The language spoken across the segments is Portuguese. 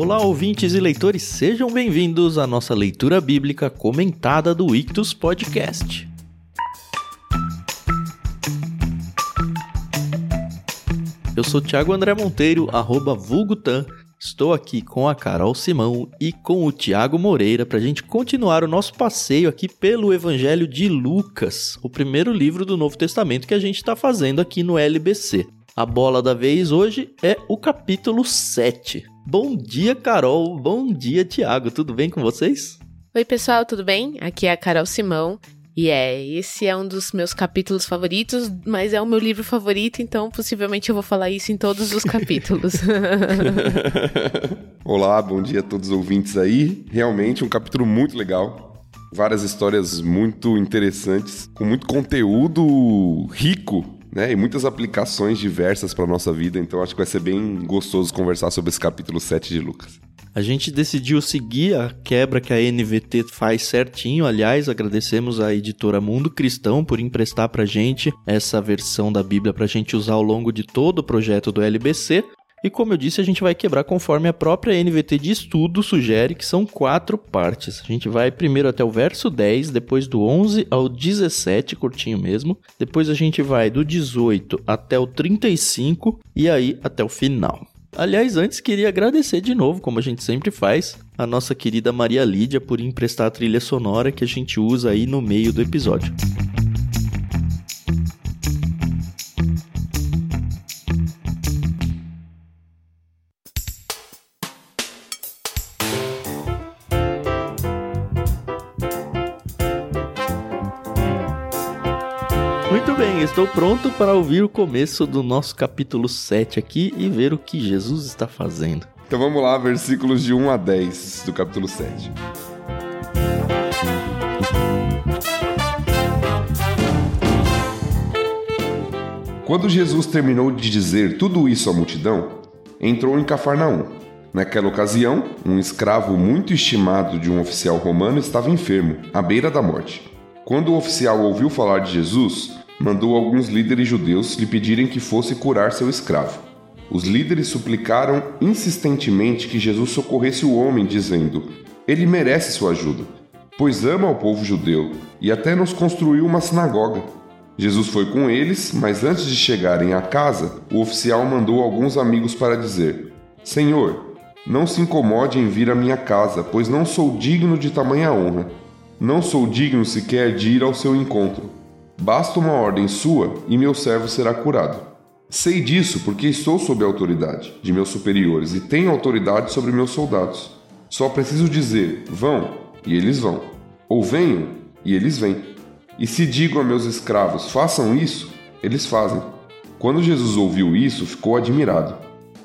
Olá, ouvintes e leitores, sejam bem-vindos à nossa leitura bíblica comentada do Ictus Podcast. Eu sou Thiago André Monteiro, arroba vulgutan. Estou aqui com a Carol Simão e com o Tiago Moreira para a gente continuar o nosso passeio aqui pelo Evangelho de Lucas, o primeiro livro do Novo Testamento que a gente está fazendo aqui no LBC. A bola da vez hoje é o capítulo 7. Bom dia, Carol. Bom dia, Tiago. Tudo bem com vocês? Oi, pessoal, tudo bem? Aqui é a Carol Simão. E é, esse é um dos meus capítulos favoritos, mas é o meu livro favorito, então possivelmente eu vou falar isso em todos os capítulos. Olá, bom dia a todos os ouvintes aí. Realmente um capítulo muito legal. Várias histórias muito interessantes, com muito conteúdo rico né? E muitas aplicações diversas para nossa vida, então acho que vai ser bem gostoso conversar sobre esse capítulo 7 de Lucas. A gente decidiu seguir a quebra que a NVT faz certinho. Aliás, agradecemos à editora Mundo Cristão por emprestar pra gente essa versão da Bíblia pra gente usar ao longo de todo o projeto do LBC. E como eu disse, a gente vai quebrar conforme a própria NVT de estudo sugere, que são quatro partes. A gente vai primeiro até o verso 10, depois do 11 ao 17, curtinho mesmo. Depois a gente vai do 18 até o 35 e aí até o final. Aliás, antes queria agradecer de novo, como a gente sempre faz, a nossa querida Maria Lídia por emprestar a trilha sonora que a gente usa aí no meio do episódio. Estou pronto para ouvir o começo do nosso capítulo 7 aqui e ver o que Jesus está fazendo. Então vamos lá, versículos de 1 a 10 do capítulo 7. Quando Jesus terminou de dizer tudo isso à multidão, entrou em Cafarnaum. Naquela ocasião, um escravo muito estimado de um oficial romano estava enfermo, à beira da morte. Quando o oficial ouviu falar de Jesus, mandou alguns líderes judeus lhe pedirem que fosse curar seu escravo. Os líderes suplicaram insistentemente que Jesus socorresse o homem, dizendo: Ele merece sua ajuda, pois ama o povo judeu e até nos construiu uma sinagoga. Jesus foi com eles, mas antes de chegarem à casa, o oficial mandou alguns amigos para dizer: Senhor, não se incomode em vir à minha casa, pois não sou digno de tamanha honra. Não sou digno sequer de ir ao seu encontro. Basta uma ordem sua e meu servo será curado. Sei disso porque estou sob a autoridade de meus superiores e tenho autoridade sobre meus soldados. Só preciso dizer: vão, e eles vão. Ou venham, e eles vêm. E se digo a meus escravos: façam isso, eles fazem. Quando Jesus ouviu isso, ficou admirado.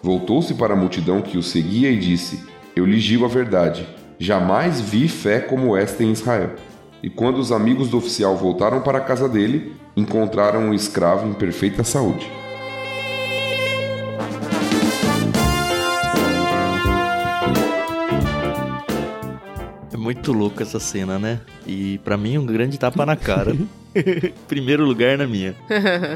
Voltou-se para a multidão que o seguia e disse: Eu lhes digo a verdade: jamais vi fé como esta em Israel e quando os amigos do oficial voltaram para a casa dele, encontraram o escravo em perfeita saúde. É muito louco essa cena, né? E para mim um grande tapa na cara. Primeiro lugar na minha.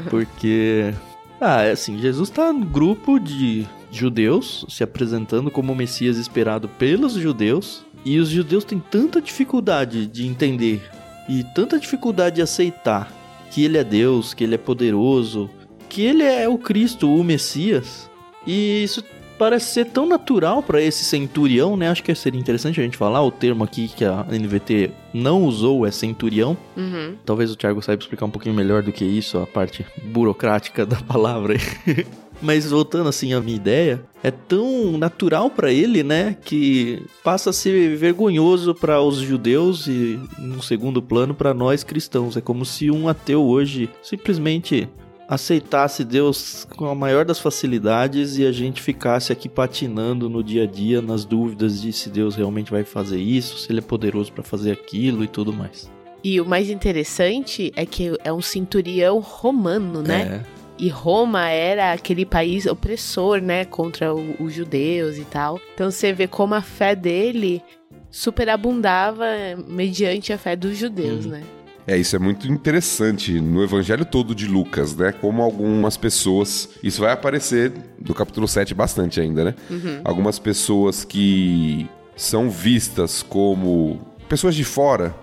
Porque ah, é assim, Jesus tá no grupo de judeus se apresentando como o Messias esperado pelos judeus e os judeus têm tanta dificuldade de entender e tanta dificuldade de aceitar que ele é Deus, que ele é poderoso, que ele é o Cristo, o Messias. E isso parece ser tão natural para esse centurião, né? Acho que seria interessante a gente falar o termo aqui que a NVT não usou é centurião. Uhum. Talvez o Thiago saiba explicar um pouquinho melhor do que isso, a parte burocrática da palavra. Mas voltando assim à minha ideia, é tão natural para ele, né, que passa a ser vergonhoso para os judeus e no segundo plano para nós cristãos. É como se um ateu hoje simplesmente aceitasse Deus com a maior das facilidades e a gente ficasse aqui patinando no dia a dia nas dúvidas de se Deus realmente vai fazer isso, se ele é poderoso para fazer aquilo e tudo mais. E o mais interessante é que é um centurião romano, né? É. E Roma era aquele país opressor, né, contra os judeus e tal. Então você vê como a fé dele superabundava mediante a fé dos judeus, uhum. né? É, isso é muito interessante no evangelho todo de Lucas, né? Como algumas pessoas. Isso vai aparecer no capítulo 7 bastante ainda, né? Uhum. Algumas pessoas que são vistas como pessoas de fora,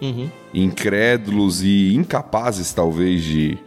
uhum. incrédulos e incapazes, talvez, de,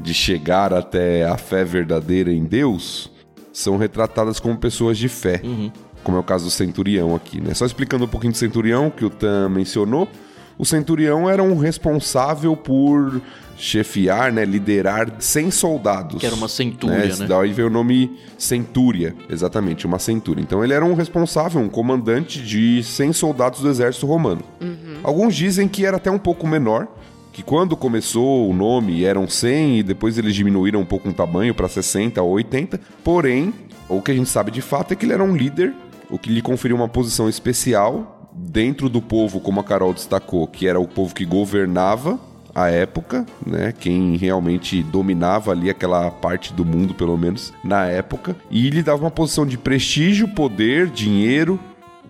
de chegar até a fé verdadeira em Deus, são retratadas como pessoas de fé. Uhum. Como é o caso do centurião aqui, né? Só explicando um pouquinho do centurião que o Tam mencionou. O centurião era um responsável por chefiar, né, liderar 100 soldados. Que era uma centúria, né? né? Daí veio o nome centúria, exatamente, uma centúria. Então ele era um responsável, um comandante de 100 soldados do exército romano. Uhum. Alguns dizem que era até um pouco menor, que quando começou o nome eram 100 e depois eles diminuíram um pouco o tamanho para 60 ou 80. Porém, o que a gente sabe de fato é que ele era um líder, o que lhe conferiu uma posição especial dentro do povo, como a Carol destacou, que era o povo que governava a época, né? Quem realmente dominava ali aquela parte do mundo, pelo menos na época, e lhe dava uma posição de prestígio, poder, dinheiro.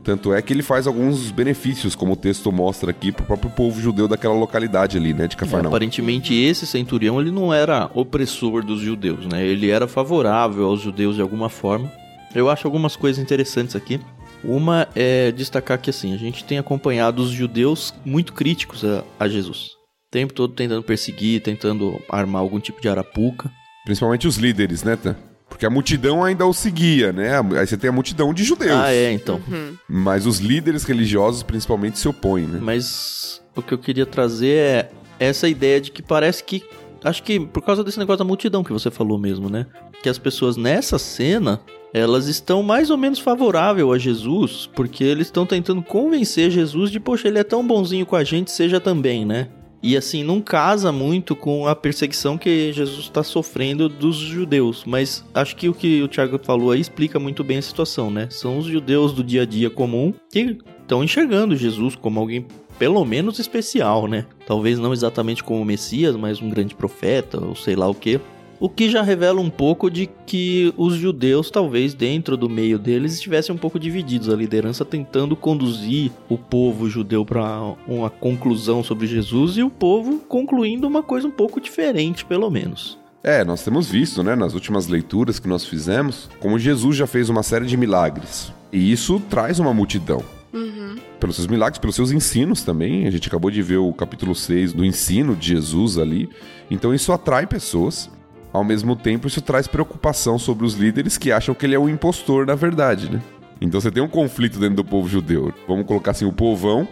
Tanto é que ele faz alguns benefícios, como o texto mostra aqui, para o próprio povo judeu daquela localidade ali, né, de Cafarnaum. É, aparentemente esse centurião ele não era opressor dos judeus, né? Ele era favorável aos judeus de alguma forma. Eu acho algumas coisas interessantes aqui. Uma é destacar que assim, a gente tem acompanhado os judeus muito críticos a, a Jesus o tempo todo tentando perseguir, tentando armar algum tipo de arapuca. Principalmente os líderes, né, Tan? Porque a multidão ainda o seguia, né? Aí você tem a multidão de judeus. Ah, é, então. Uhum. Mas os líderes religiosos principalmente se opõem, né? Mas o que eu queria trazer é essa ideia de que parece que. Acho que por causa desse negócio da multidão que você falou mesmo, né? Que as pessoas nessa cena elas estão mais ou menos favorável a Jesus, porque eles estão tentando convencer Jesus de, poxa, ele é tão bonzinho com a gente, seja também, né? E assim, não casa muito com a perseguição que Jesus está sofrendo dos judeus. Mas acho que o que o Tiago falou aí explica muito bem a situação, né? São os judeus do dia a dia comum que estão enxergando Jesus como alguém pelo menos especial, né? Talvez não exatamente como Messias, mas um grande profeta, ou sei lá o que. O que já revela um pouco de que os judeus, talvez dentro do meio deles, estivessem um pouco divididos. A liderança tentando conduzir o povo judeu para uma conclusão sobre Jesus e o povo concluindo uma coisa um pouco diferente, pelo menos. É, nós temos visto, né, nas últimas leituras que nós fizemos, como Jesus já fez uma série de milagres. E isso traz uma multidão. Uhum. Pelos seus milagres, pelos seus ensinos também. A gente acabou de ver o capítulo 6 do ensino de Jesus ali. Então isso atrai pessoas. Ao mesmo tempo, isso traz preocupação sobre os líderes que acham que ele é um impostor, na verdade, né? Então você tem um conflito dentro do povo judeu. Vamos colocar assim, o povão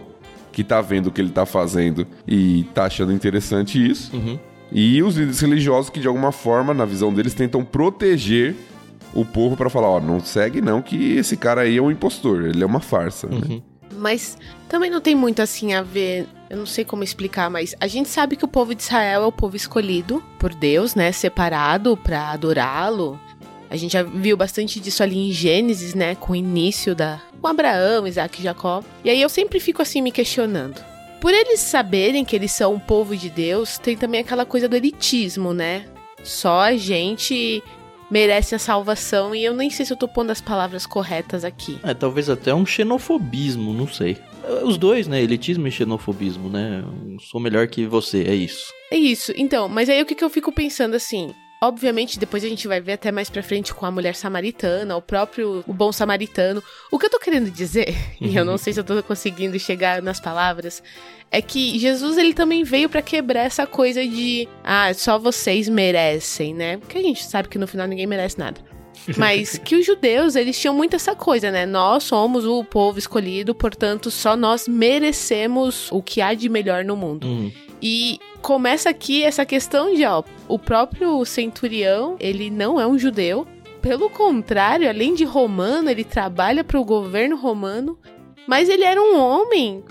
que tá vendo o que ele tá fazendo e tá achando interessante isso. Uhum. E os líderes religiosos que, de alguma forma, na visão deles, tentam proteger o povo para falar, ó, não segue não que esse cara aí é um impostor, ele é uma farsa, né? uhum. né? Mas também não tem muito assim a ver eu não sei como explicar, mas a gente sabe que o povo de Israel é o povo escolhido por Deus, né? Separado para adorá-lo. A gente já viu bastante disso ali em Gênesis, né? Com o início da. com Abraão, Isaac e Jacó. E aí eu sempre fico assim me questionando. Por eles saberem que eles são um povo de Deus, tem também aquela coisa do elitismo, né? Só a gente merece a salvação e eu nem sei se eu tô pondo as palavras corretas aqui. É, talvez até um xenofobismo, não sei. Os dois, né? Elitismo e xenofobismo, né? Sou melhor que você, é isso. É isso. Então, mas aí o que, que eu fico pensando assim? Obviamente, depois a gente vai ver até mais pra frente com a mulher samaritana, o próprio o bom samaritano. O que eu tô querendo dizer, e eu não sei se eu tô conseguindo chegar nas palavras, é que Jesus ele também veio para quebrar essa coisa de ah, só vocês merecem, né? Porque a gente sabe que no final ninguém merece nada. Mas que os judeus, eles tinham muito essa coisa, né? Nós somos o povo escolhido, portanto, só nós merecemos o que há de melhor no mundo. Uhum. E começa aqui essa questão de, ó, o próprio centurião, ele não é um judeu. Pelo contrário, além de romano, ele trabalha para o governo romano, mas ele era um homem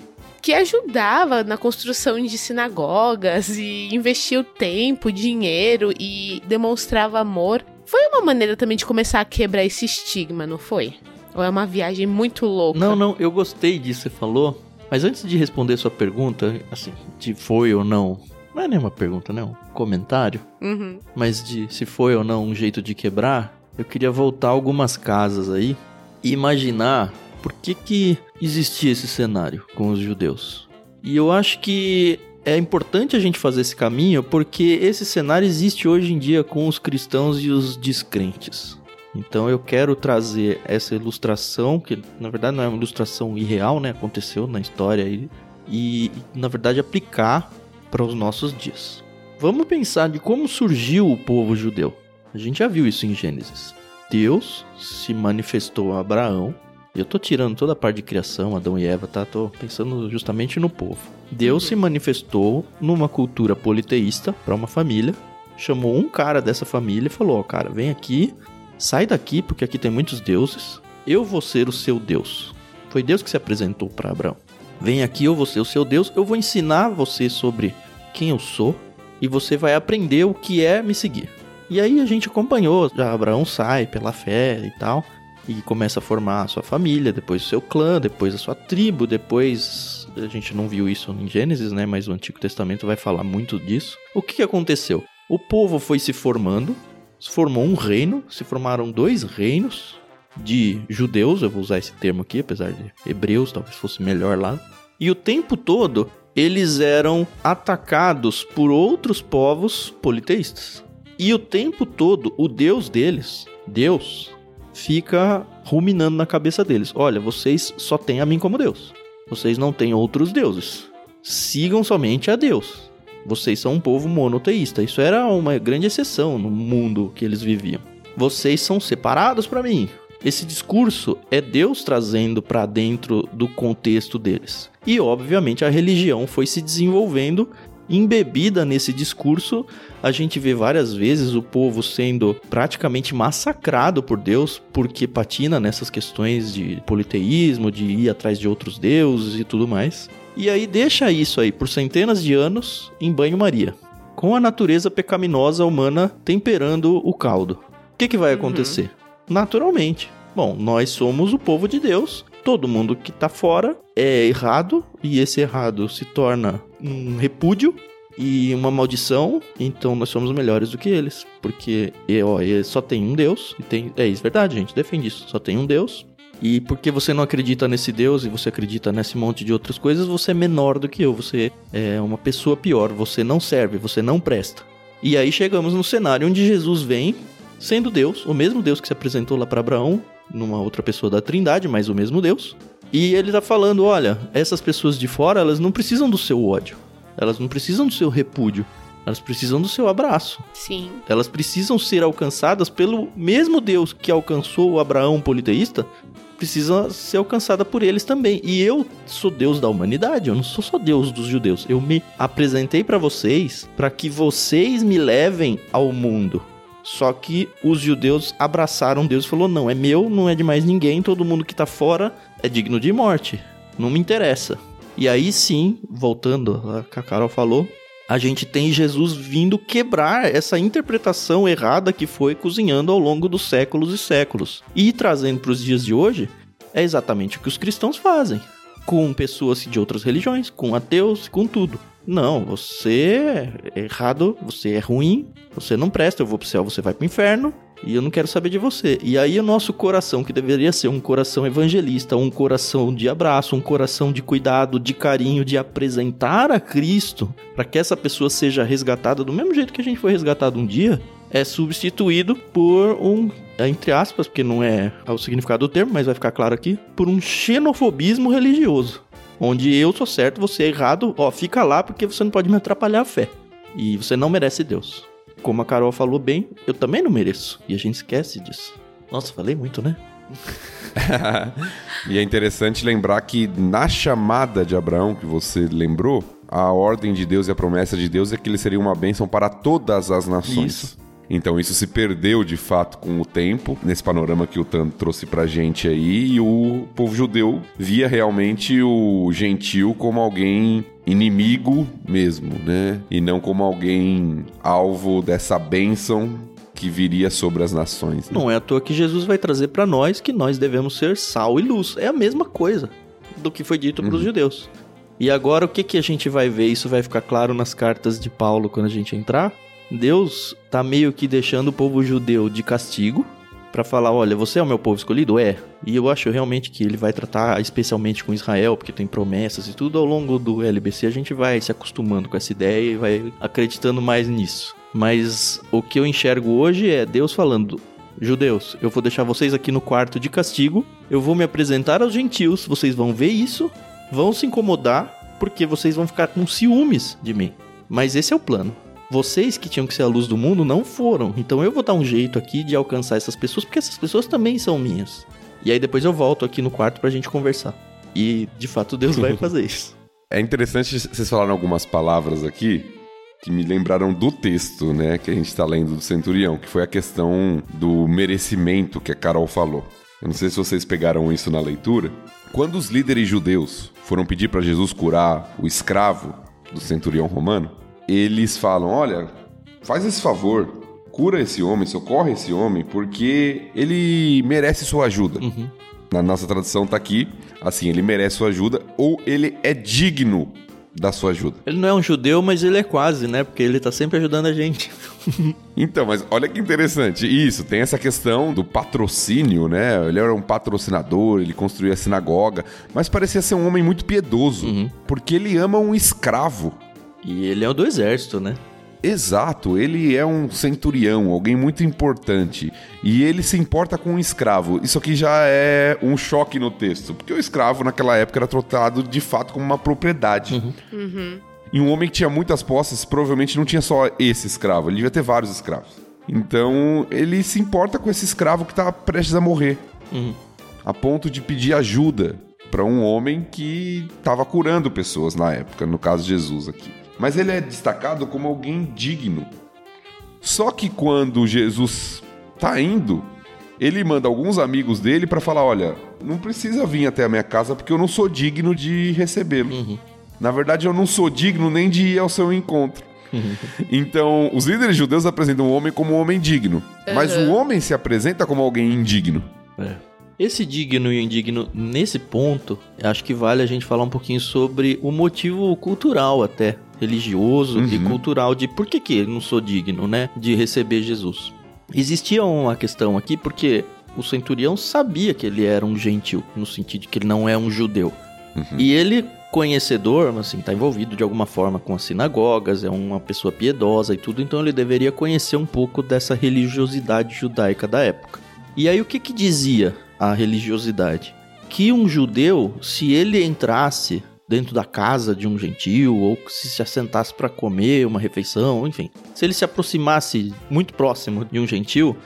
que ajudava na construção de sinagogas e investia o tempo, dinheiro e demonstrava amor foi uma maneira também de começar a quebrar esse estigma, não foi? Ou é uma viagem muito louca? Não, não, eu gostei disso que você falou. Mas antes de responder sua pergunta, assim, de foi ou não, não é nenhuma pergunta, não, um comentário. Uhum. Mas de se foi ou não um jeito de quebrar, eu queria voltar algumas casas aí e imaginar por que que existia esse cenário com os judeus. E eu acho que é importante a gente fazer esse caminho porque esse cenário existe hoje em dia com os cristãos e os descrentes. Então eu quero trazer essa ilustração, que na verdade não é uma ilustração irreal, né? Aconteceu na história aí, e na verdade aplicar para os nossos dias. Vamos pensar de como surgiu o povo judeu. A gente já viu isso em Gênesis. Deus se manifestou a Abraão. Eu tô tirando toda a parte de criação, Adão e Eva, tá? Tô pensando justamente no povo. Deus se manifestou numa cultura politeísta para uma família, chamou um cara dessa família e falou: "Ó, cara, vem aqui, sai daqui porque aqui tem muitos deuses. Eu vou ser o seu Deus." Foi Deus que se apresentou para Abraão. Vem aqui, eu vou ser o seu Deus, eu vou ensinar você sobre quem eu sou e você vai aprender o que é me seguir. E aí a gente acompanhou, já Abraão sai pela fé e tal, e começa a formar a sua família, depois o seu clã, depois a sua tribo, depois a gente não viu isso em Gênesis, né, mas o Antigo Testamento vai falar muito disso. O que, aconteceu? O povo foi se formando, se formou um reino, se formaram dois reinos de judeus, eu vou usar esse termo aqui, apesar de hebreus talvez fosse melhor lá. E o tempo todo eles eram atacados por outros povos politeístas. E o tempo todo, o Deus deles, Deus, fica ruminando na cabeça deles: olha, vocês só têm a mim como Deus. Vocês não têm outros deuses. Sigam somente a Deus. Vocês são um povo monoteísta. Isso era uma grande exceção no mundo que eles viviam. Vocês são separados para mim. Esse discurso é Deus trazendo para dentro do contexto deles. E obviamente a religião foi se desenvolvendo embebida nesse discurso, a gente vê várias vezes o povo sendo praticamente massacrado por Deus porque patina nessas questões de politeísmo, de ir atrás de outros deuses e tudo mais. E aí deixa isso aí por centenas de anos em banho-maria, com a natureza pecaminosa humana temperando o caldo. O que, que vai acontecer? Uhum. Naturalmente. Bom, nós somos o povo de Deus, todo mundo que tá fora é errado e esse errado se torna um repúdio e uma maldição, então nós somos melhores do que eles, porque ó, só tem um Deus e tem é isso, verdade, gente, defende isso, só tem um Deus. E porque você não acredita nesse Deus e você acredita nesse monte de outras coisas, você é menor do que eu, você é uma pessoa pior, você não serve, você não presta. E aí chegamos no cenário onde Jesus vem sendo Deus, o mesmo Deus que se apresentou lá para Abraão, numa outra pessoa da Trindade, mas o mesmo Deus. E ele tá falando, olha, essas pessoas de fora, elas não precisam do seu ódio. Elas não precisam do seu repúdio. Elas precisam do seu abraço. Sim. Elas precisam ser alcançadas pelo mesmo Deus que alcançou o Abraão politeísta, precisa ser alcançada por eles também. E eu sou Deus da humanidade, eu não sou só Deus dos judeus. Eu me apresentei para vocês para que vocês me levem ao mundo. Só que os judeus abraçaram Deus e falou: "Não, é meu, não é de mais ninguém, todo mundo que tá fora é digno de morte. Não me interessa". E aí sim, voltando a Carol falou, a gente tem Jesus vindo quebrar essa interpretação errada que foi cozinhando ao longo dos séculos e séculos. E trazendo para os dias de hoje, é exatamente o que os cristãos fazem. Com pessoas de outras religiões, com ateus, com tudo. Não, você é errado, você é ruim, você não presta, eu vou pro céu, você vai pro inferno, e eu não quero saber de você. E aí o nosso coração, que deveria ser um coração evangelista, um coração de abraço, um coração de cuidado, de carinho, de apresentar a Cristo, para que essa pessoa seja resgatada do mesmo jeito que a gente foi resgatado um dia, é substituído por um, entre aspas, porque não é o significado do termo, mas vai ficar claro aqui, por um xenofobismo religioso onde eu sou certo, você é errado, ó, fica lá porque você não pode me atrapalhar a fé. E você não merece Deus. Como a Carol falou bem, eu também não mereço. E a gente esquece disso. Nossa, falei muito, né? e é interessante lembrar que na chamada de Abraão que você lembrou, a ordem de Deus e a promessa de Deus é que ele seria uma bênção para todas as nações. Isso. Então isso se perdeu de fato com o tempo, nesse panorama que o Tan trouxe pra gente aí, e o povo judeu via realmente o gentil como alguém inimigo mesmo, né? E não como alguém alvo dessa bênção que viria sobre as nações. Né? Não é à toa que Jesus vai trazer para nós que nós devemos ser sal e luz. É a mesma coisa do que foi dito para os uhum. judeus. E agora o que, que a gente vai ver? Isso vai ficar claro nas cartas de Paulo quando a gente entrar. Deus tá meio que deixando o povo judeu de castigo, para falar, olha, você é o meu povo escolhido? É. E eu acho realmente que ele vai tratar especialmente com Israel, porque tem promessas e tudo. Ao longo do LBC a gente vai se acostumando com essa ideia e vai acreditando mais nisso. Mas o que eu enxergo hoje é Deus falando: Judeus, eu vou deixar vocês aqui no quarto de castigo, eu vou me apresentar aos gentios, vocês vão ver isso, vão se incomodar, porque vocês vão ficar com ciúmes de mim. Mas esse é o plano. Vocês que tinham que ser a luz do mundo não foram. Então eu vou dar um jeito aqui de alcançar essas pessoas, porque essas pessoas também são minhas. E aí depois eu volto aqui no quarto pra gente conversar. E de fato Deus vai fazer isso. É interessante vocês falaram algumas palavras aqui que me lembraram do texto, né, que a gente está lendo do Centurião, que foi a questão do merecimento que a Carol falou. Eu não sei se vocês pegaram isso na leitura. Quando os líderes judeus foram pedir para Jesus curar o escravo do centurião romano, eles falam: Olha, faz esse favor, cura esse homem, socorre esse homem, porque ele merece sua ajuda. Uhum. Na nossa tradução tá aqui, assim, ele merece sua ajuda ou ele é digno da sua ajuda. Ele não é um judeu, mas ele é quase, né? Porque ele tá sempre ajudando a gente. então, mas olha que interessante. Isso, tem essa questão do patrocínio, né? Ele era um patrocinador, ele construía a sinagoga, mas parecia ser um homem muito piedoso, uhum. porque ele ama um escravo. E ele é o do exército, né? Exato, ele é um centurião, alguém muito importante. E ele se importa com um escravo. Isso aqui já é um choque no texto, porque o escravo naquela época era tratado de fato como uma propriedade. Uhum. Uhum. E um homem que tinha muitas posses provavelmente não tinha só esse escravo, ele devia ter vários escravos. Então ele se importa com esse escravo que está prestes a morrer, uhum. a ponto de pedir ajuda para um homem que estava curando pessoas na época, no caso de Jesus aqui mas ele é destacado como alguém digno. Só que quando Jesus está indo, ele manda alguns amigos dele para falar: olha, não precisa vir até a minha casa porque eu não sou digno de recebê-lo. Uhum. Na verdade, eu não sou digno nem de ir ao seu encontro. Uhum. Então, os líderes judeus apresentam o homem como um homem digno, uhum. mas o homem se apresenta como alguém indigno. É. Esse digno e indigno, nesse ponto, acho que vale a gente falar um pouquinho sobre o motivo cultural até religioso uhum. e cultural de por que, que eu não sou digno, né, de receber Jesus. Existia uma questão aqui porque o centurião sabia que ele era um gentil, no sentido de que ele não é um judeu. Uhum. E ele, conhecedor, assim, tá envolvido de alguma forma com as sinagogas, é uma pessoa piedosa e tudo, então ele deveria conhecer um pouco dessa religiosidade judaica da época. E aí o que que dizia a religiosidade? Que um judeu, se ele entrasse dentro da casa de um gentil ou se se assentasse para comer uma refeição, enfim. Se ele se aproximasse muito próximo de um gentil,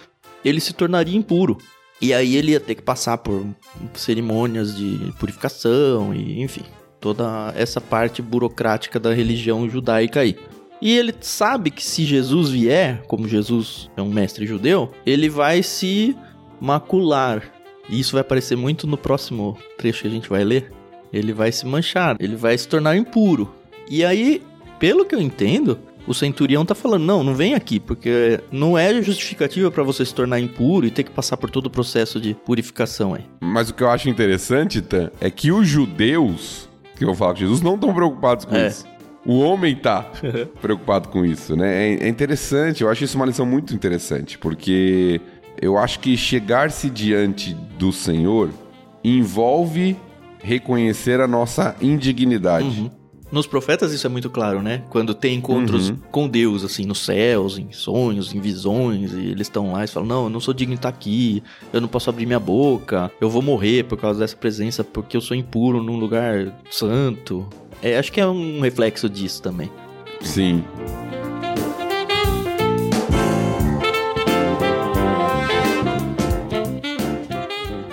ele se tornaria impuro. E aí ele ia ter que passar por cerimônias de purificação e, enfim, toda essa parte burocrática da religião judaica aí. E ele sabe que se Jesus vier, como Jesus é um mestre judeu, ele vai se macular. E isso vai aparecer muito no próximo trecho que a gente vai ler ele vai se manchar, ele vai se tornar impuro. E aí, pelo que eu entendo, o centurião tá falando: não, não vem aqui, porque não é justificativa para você se tornar impuro e ter que passar por todo o processo de purificação aí. Mas o que eu acho interessante, Tan, é que os judeus, que eu falo com Jesus, não estão preocupados com É. isso. O homem tá preocupado com isso, né? É, é interessante, eu acho isso uma lição muito interessante, porque eu acho que chegar-se diante do Senhor envolve reconhecer a nossa indignidade. Uhum. Nos profetas isso é muito claro, né? Quando tem encontros Uhum. com Deus, assim, nos céus, em sonhos, em visões, e eles estão lá e falam: Não, eu não sou digno de estar aqui, eu não posso abrir minha boca, eu vou morrer por causa dessa presença, porque eu sou impuro num lugar santo. É, acho que é um reflexo disso também. Sim.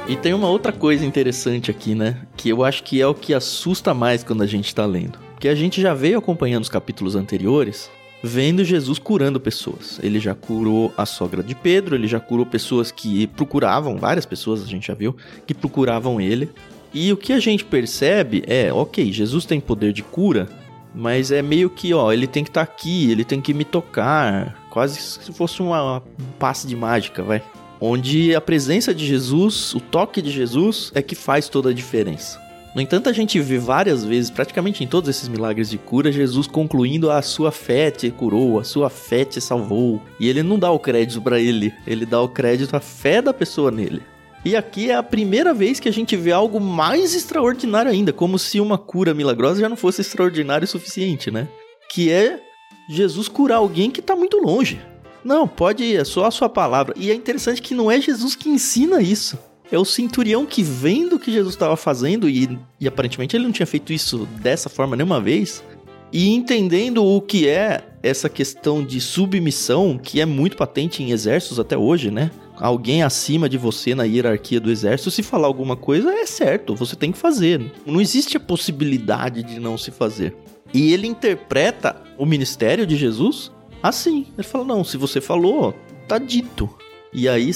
E tem uma outra coisa interessante aqui, né? Que eu acho que é o que assusta mais quando a gente tá lendo. Que a gente já veio acompanhando os capítulos anteriores, vendo Jesus curando pessoas. Ele já curou a sogra de Pedro, ele já curou pessoas que procuravam, várias pessoas a gente já viu, que procuravam ele. E o que a gente percebe é, ok, Jesus tem poder de cura, mas é meio que, ó, ele tem que estar aqui, ele tem que me tocar, quase se fosse uma, um passe de mágica, vai onde a presença de Jesus, o toque de Jesus é que faz toda a diferença. No entanto, a gente vê várias vezes, praticamente em todos esses milagres de cura, Jesus concluindo a sua fé te curou, a sua fé te salvou. E ele não dá o crédito para ele, ele dá o crédito à fé da pessoa nele. E aqui é a primeira vez que a gente vê algo mais extraordinário ainda, como se uma cura milagrosa já não fosse extraordinário o suficiente, né? Que é Jesus curar alguém que tá muito longe. Não, pode ir, é só a sua palavra. E é interessante que não é Jesus que ensina isso. É o centurião que vendo o que Jesus estava fazendo, e, e aparentemente ele não tinha feito isso dessa forma nenhuma vez, e entendendo o que é essa questão de submissão, que é muito patente em exércitos até hoje, né? Alguém acima de você na hierarquia do exército, se falar alguma coisa, é certo, você tem que fazer. Não existe a possibilidade de não se fazer. E ele interpreta o ministério de Jesus assim. Ele fala: não, se você falou, tá dito. E aí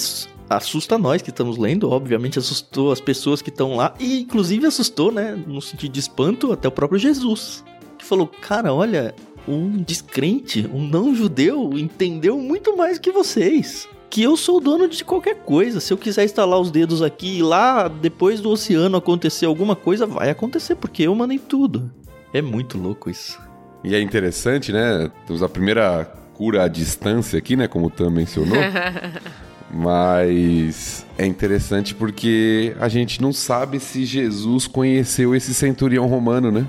assusta nós que estamos lendo, obviamente assustou as pessoas que estão lá e inclusive assustou, né, no sentido de espanto até o próprio Jesus, que falou: "Cara, olha, um descrente, um não judeu entendeu muito mais que vocês." Que eu sou dono de qualquer coisa. Se eu quiser instalar os dedos aqui e lá, depois do oceano acontecer alguma coisa, vai acontecer, porque eu mandei tudo. É muito louco isso. E é interessante, né? Temos a primeira cura à distância aqui, né? Como o Tam mencionou. Mas é interessante porque a gente não sabe se Jesus conheceu esse centurião romano, né?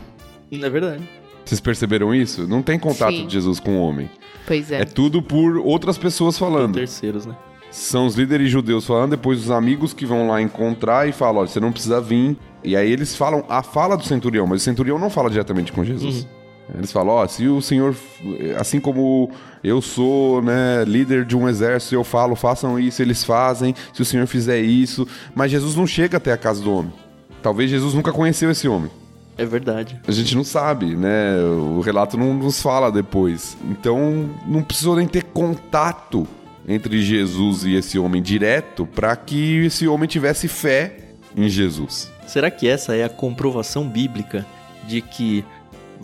É verdade. Vocês perceberam isso? Não tem contato Sim. de Jesus com o homem. Pois é. É tudo por outras pessoas falando. Terceiros, né? São os líderes judeus falando, depois os amigos que vão lá encontrar e falam: olha, você não precisa vir. E aí eles falam a fala do centurião, mas o centurião não fala diretamente com Jesus. Eles falam, ó, se o senhor, assim como eu sou, né, líder de um exército, eu falo, façam isso, eles fazem, se o senhor fizer isso, mas Jesus não chega até a casa do homem. Talvez Jesus nunca conheceu esse homem. É verdade. A gente não sabe, né? O relato não nos fala depois. Então, não precisou nem ter contato entre Jesus e esse homem direto para que esse homem tivesse fé em Jesus. Será que essa é a comprovação bíblica de que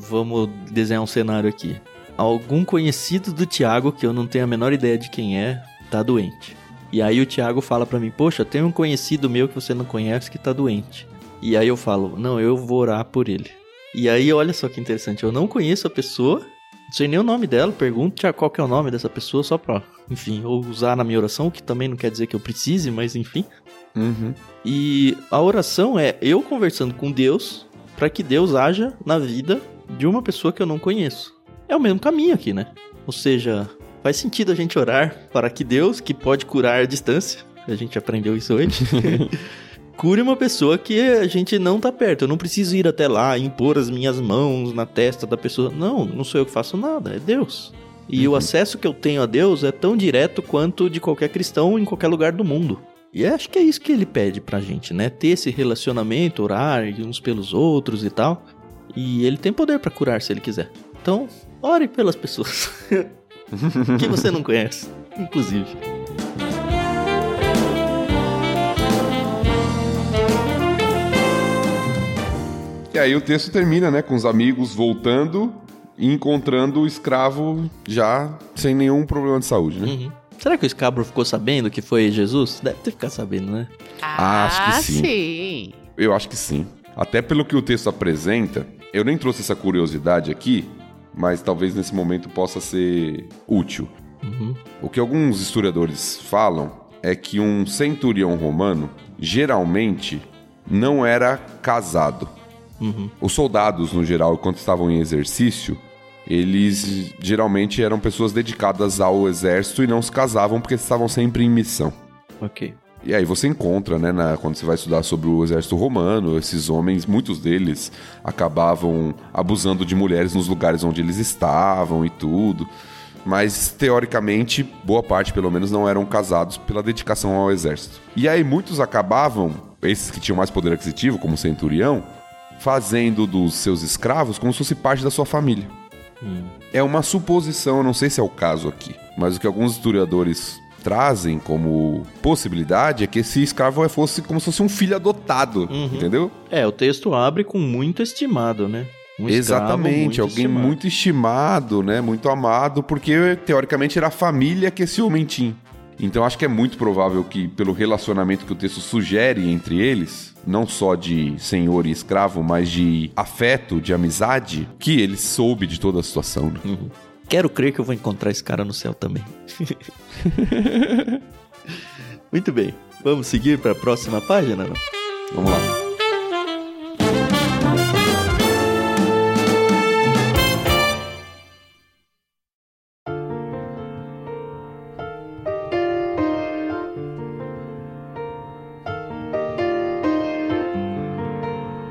vamos desenhar um cenário aqui? Algum conhecido do Tiago, que eu não tenho a menor ideia de quem é, tá doente. E aí o Tiago fala para mim: "Poxa, tem um conhecido meu que você não conhece que tá doente". E aí eu falo: "Não, eu vou orar por ele". E aí olha só que interessante, eu não conheço a pessoa, não sei nem o nome dela, pergunto Tiago, qual que é o nome dessa pessoa só pra, enfim, ou usar na minha oração, o que também não quer dizer que eu precise, mas enfim. Uhum. E a oração é eu conversando com Deus para que Deus haja na vida de uma pessoa que eu não conheço. É o mesmo caminho aqui, né? Ou seja, faz sentido a gente orar para que Deus, que pode curar a distância, a gente aprendeu isso hoje, cure uma pessoa que a gente não tá perto. Eu não preciso ir até lá, impor as minhas mãos na testa da pessoa. Não, não sou eu que faço nada, é Deus. E o acesso que eu tenho a Deus é tão direto quanto de qualquer cristão em qualquer lugar do mundo. E acho que é isso que ele pede pra gente, né? Ter esse relacionamento, orar uns pelos outros e tal. E ele tem poder pra curar se ele quiser. Então, ore pelas pessoas que você não conhece, inclusive. E aí o texto termina, né, com os amigos voltando e encontrando o escravo já sem nenhum problema de saúde, né? Uhum. Será que o escabro ficou sabendo que foi Jesus? Deve ter ficado sabendo, né? Ah, acho que sim. sim. Eu acho que sim. Até pelo que o texto apresenta, eu nem trouxe essa curiosidade aqui, mas talvez nesse momento possa ser útil. Uhum. O que alguns historiadores falam é que um centurião romano geralmente não era casado. Uhum. Os soldados, no geral, quando estavam em exercício, eles geralmente eram pessoas dedicadas ao exército e não se casavam porque estavam sempre em missão. Ok. E aí você encontra, né, na- quando você vai estudar sobre o exército romano, esses homens, muitos deles acabavam abusando de mulheres nos lugares onde eles estavam e tudo. Mas teoricamente, boa parte pelo menos não eram casados pela dedicação ao exército. E aí muitos acabavam, esses que tinham mais poder aquisitivo, como o centurião, fazendo dos seus escravos como se fosse parte da sua família. É uma suposição, eu não sei se é o caso aqui, mas o que alguns historiadores trazem como possibilidade é que esse escravo fosse como se fosse um filho adotado, entendeu? É, o texto abre com muito estimado, né? Um Exatamente, muito alguém estimado. muito estimado, né? Muito amado, porque teoricamente era a família que esse homem tinha. Então acho que é muito provável que, pelo relacionamento que o texto sugere entre eles, não só de senhor e escravo, mas de afeto, de amizade, que ele soube de toda a situação. Né? Uhum. Quero crer que eu vou encontrar esse cara no céu também. Muito bem. Vamos seguir para a próxima página? Vamos lá.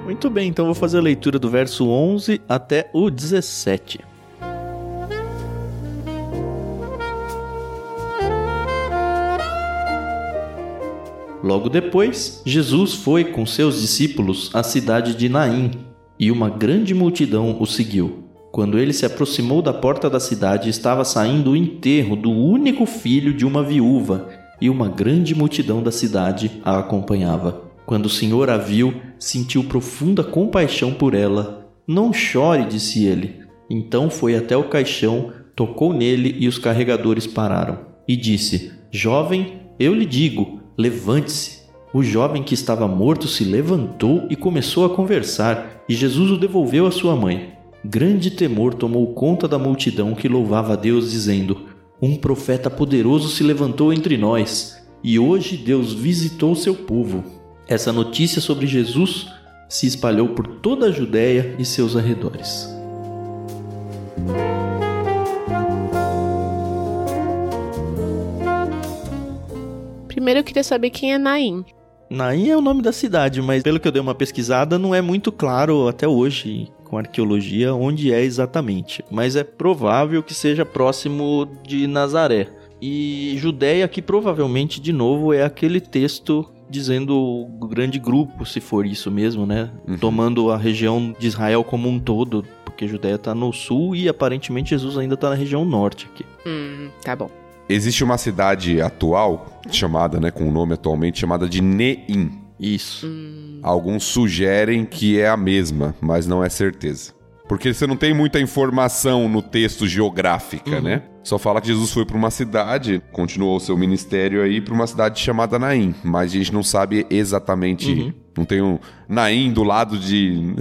Muito bem, então vou fazer a leitura do verso 11 até o 17. Logo depois, Jesus foi com seus discípulos à cidade de Naim, e uma grande multidão o seguiu. Quando ele se aproximou da porta da cidade, estava saindo o enterro do único filho de uma viúva, e uma grande multidão da cidade a acompanhava. Quando o Senhor a viu, sentiu profunda compaixão por ela. Não chore, disse ele. Então foi até o caixão, tocou nele e os carregadores pararam. E disse: Jovem, eu lhe digo, levante-se. O jovem que estava morto se levantou e começou a conversar, e Jesus o devolveu à sua mãe. Grande temor tomou conta da multidão que louvava a Deus, dizendo: Um profeta poderoso se levantou entre nós, e hoje Deus visitou seu povo. Essa notícia sobre Jesus se espalhou por toda a Judéia e seus arredores. Primeiro eu queria saber quem é Naim. Naim é o nome da cidade, mas pelo que eu dei uma pesquisada, não é muito claro até hoje com arqueologia onde é exatamente. Mas é provável que seja próximo de Nazaré. E Judéia, que provavelmente, de novo, é aquele texto dizendo o grande grupo, se for isso mesmo, né? Uhum. Tomando a região de Israel como um todo, porque Judéia está no sul e aparentemente Jesus ainda está na região norte aqui. Hum, tá bom. Existe uma cidade atual, chamada, né, com o nome atualmente, chamada de Neim. Isso. Hum. Alguns sugerem que é a mesma, mas não é certeza. Porque você não tem muita informação no texto geográfica, uhum. né? Só fala que Jesus foi para uma cidade, continuou o seu ministério aí para uma cidade chamada Naim, mas a gente não sabe exatamente. Uhum. Não tem um Naim do lado de.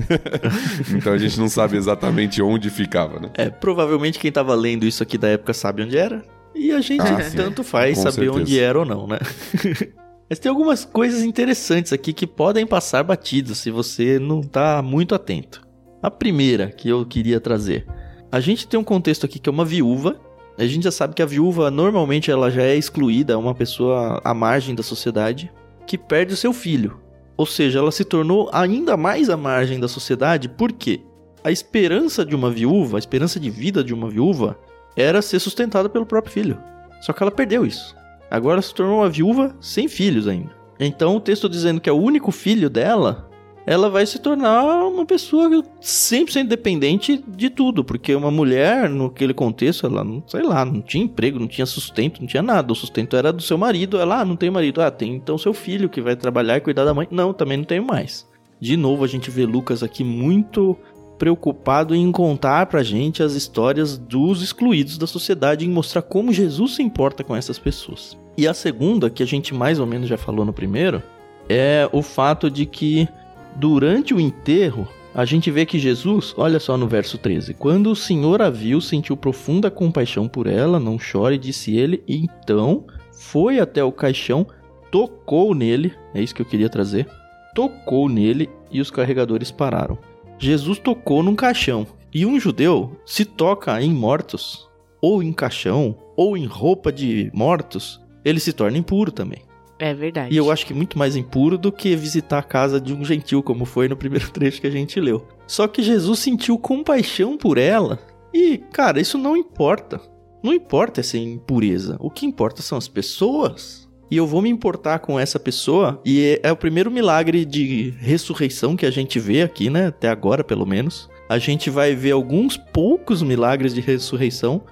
então a gente não sabe exatamente onde ficava, né? É, provavelmente quem estava lendo isso aqui da época sabe onde era. E a gente ah, tanto faz Com saber certeza. onde era ou não, né? Mas tem algumas coisas interessantes aqui que podem passar batidos se você não está muito atento. A primeira que eu queria trazer. A gente tem um contexto aqui que é uma viúva. A gente já sabe que a viúva normalmente ela já é excluída, é uma pessoa à margem da sociedade que perde o seu filho. Ou seja, ela se tornou ainda mais à margem da sociedade, por quê? A esperança de uma viúva, a esperança de vida de uma viúva era ser sustentada pelo próprio filho. Só que ela perdeu isso. Agora se tornou uma viúva sem filhos ainda. Então o texto dizendo que é o único filho dela ela vai se tornar uma pessoa 100% dependente de tudo, porque uma mulher, naquele contexto, ela não, sei lá, não tinha emprego, não tinha sustento, não tinha nada. O sustento era do seu marido. Ela, ah, não tem marido. Ah, tem então seu filho que vai trabalhar e cuidar da mãe. Não, também não tenho mais. De novo, a gente vê Lucas aqui muito preocupado em contar pra gente as histórias dos excluídos da sociedade, em mostrar como Jesus se importa com essas pessoas. E a segunda, que a gente mais ou menos já falou no primeiro, é o fato de que Durante o enterro, a gente vê que Jesus, olha só no verso 13: Quando o Senhor a viu, sentiu profunda compaixão por ela, não chore, disse ele, e então foi até o caixão, tocou nele, é isso que eu queria trazer, tocou nele e os carregadores pararam. Jesus tocou num caixão. E um judeu se toca em mortos, ou em caixão, ou em roupa de mortos, ele se torna impuro também. É verdade. E eu acho que muito mais impuro do que visitar a casa de um gentil, como foi no primeiro trecho que a gente leu. Só que Jesus sentiu compaixão por ela. E, cara, isso não importa. Não importa essa impureza. O que importa são as pessoas. E eu vou me importar com essa pessoa. E é, é o primeiro milagre de ressurreição que a gente vê aqui, né? Até agora, pelo menos. A gente vai ver alguns poucos milagres de ressurreição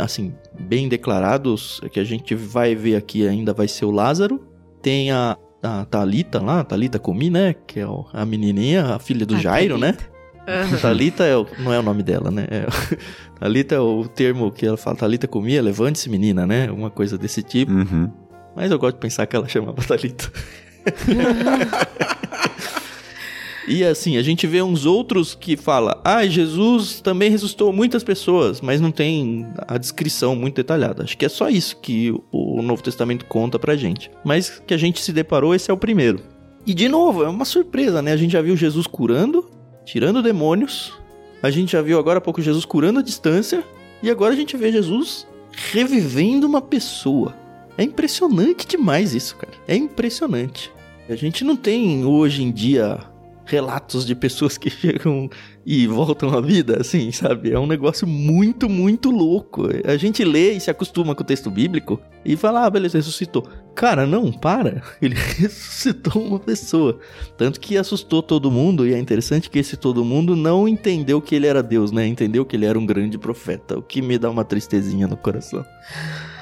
assim, bem declarados, que a gente vai ver aqui ainda vai ser o Lázaro. Tem a, a Talita lá, a Talita Comi, né? Que é a menininha, a filha do a Jairo, né? Aham. Talita é o- não é o nome dela, né? É, Talita é o termo que ela fala, Talita comia, levante-se menina, né? Uma coisa desse tipo. Uhum. Mas eu gosto de pensar que ela chamava Talita. E assim, a gente vê uns outros que fala: "Ah, Jesus também ressuscitou muitas pessoas", mas não tem a descrição muito detalhada. Acho que é só isso que o Novo Testamento conta pra gente. Mas que a gente se deparou, esse é o primeiro. E de novo, é uma surpresa, né? A gente já viu Jesus curando, tirando demônios. A gente já viu agora há pouco Jesus curando a distância, e agora a gente vê Jesus revivendo uma pessoa. É impressionante demais isso, cara. É impressionante. A gente não tem hoje em dia relatos de pessoas que chegam e voltam à vida, assim, sabe? É um negócio muito, muito louco. A gente lê e se acostuma com o texto bíblico e fala, ah, beleza, ressuscitou. Cara, não, para. Ele ressuscitou uma pessoa. Tanto que assustou todo mundo, e é interessante que esse todo mundo não entendeu que ele era Deus, né? Entendeu que ele era um grande profeta, o que me dá uma tristezinha no coração.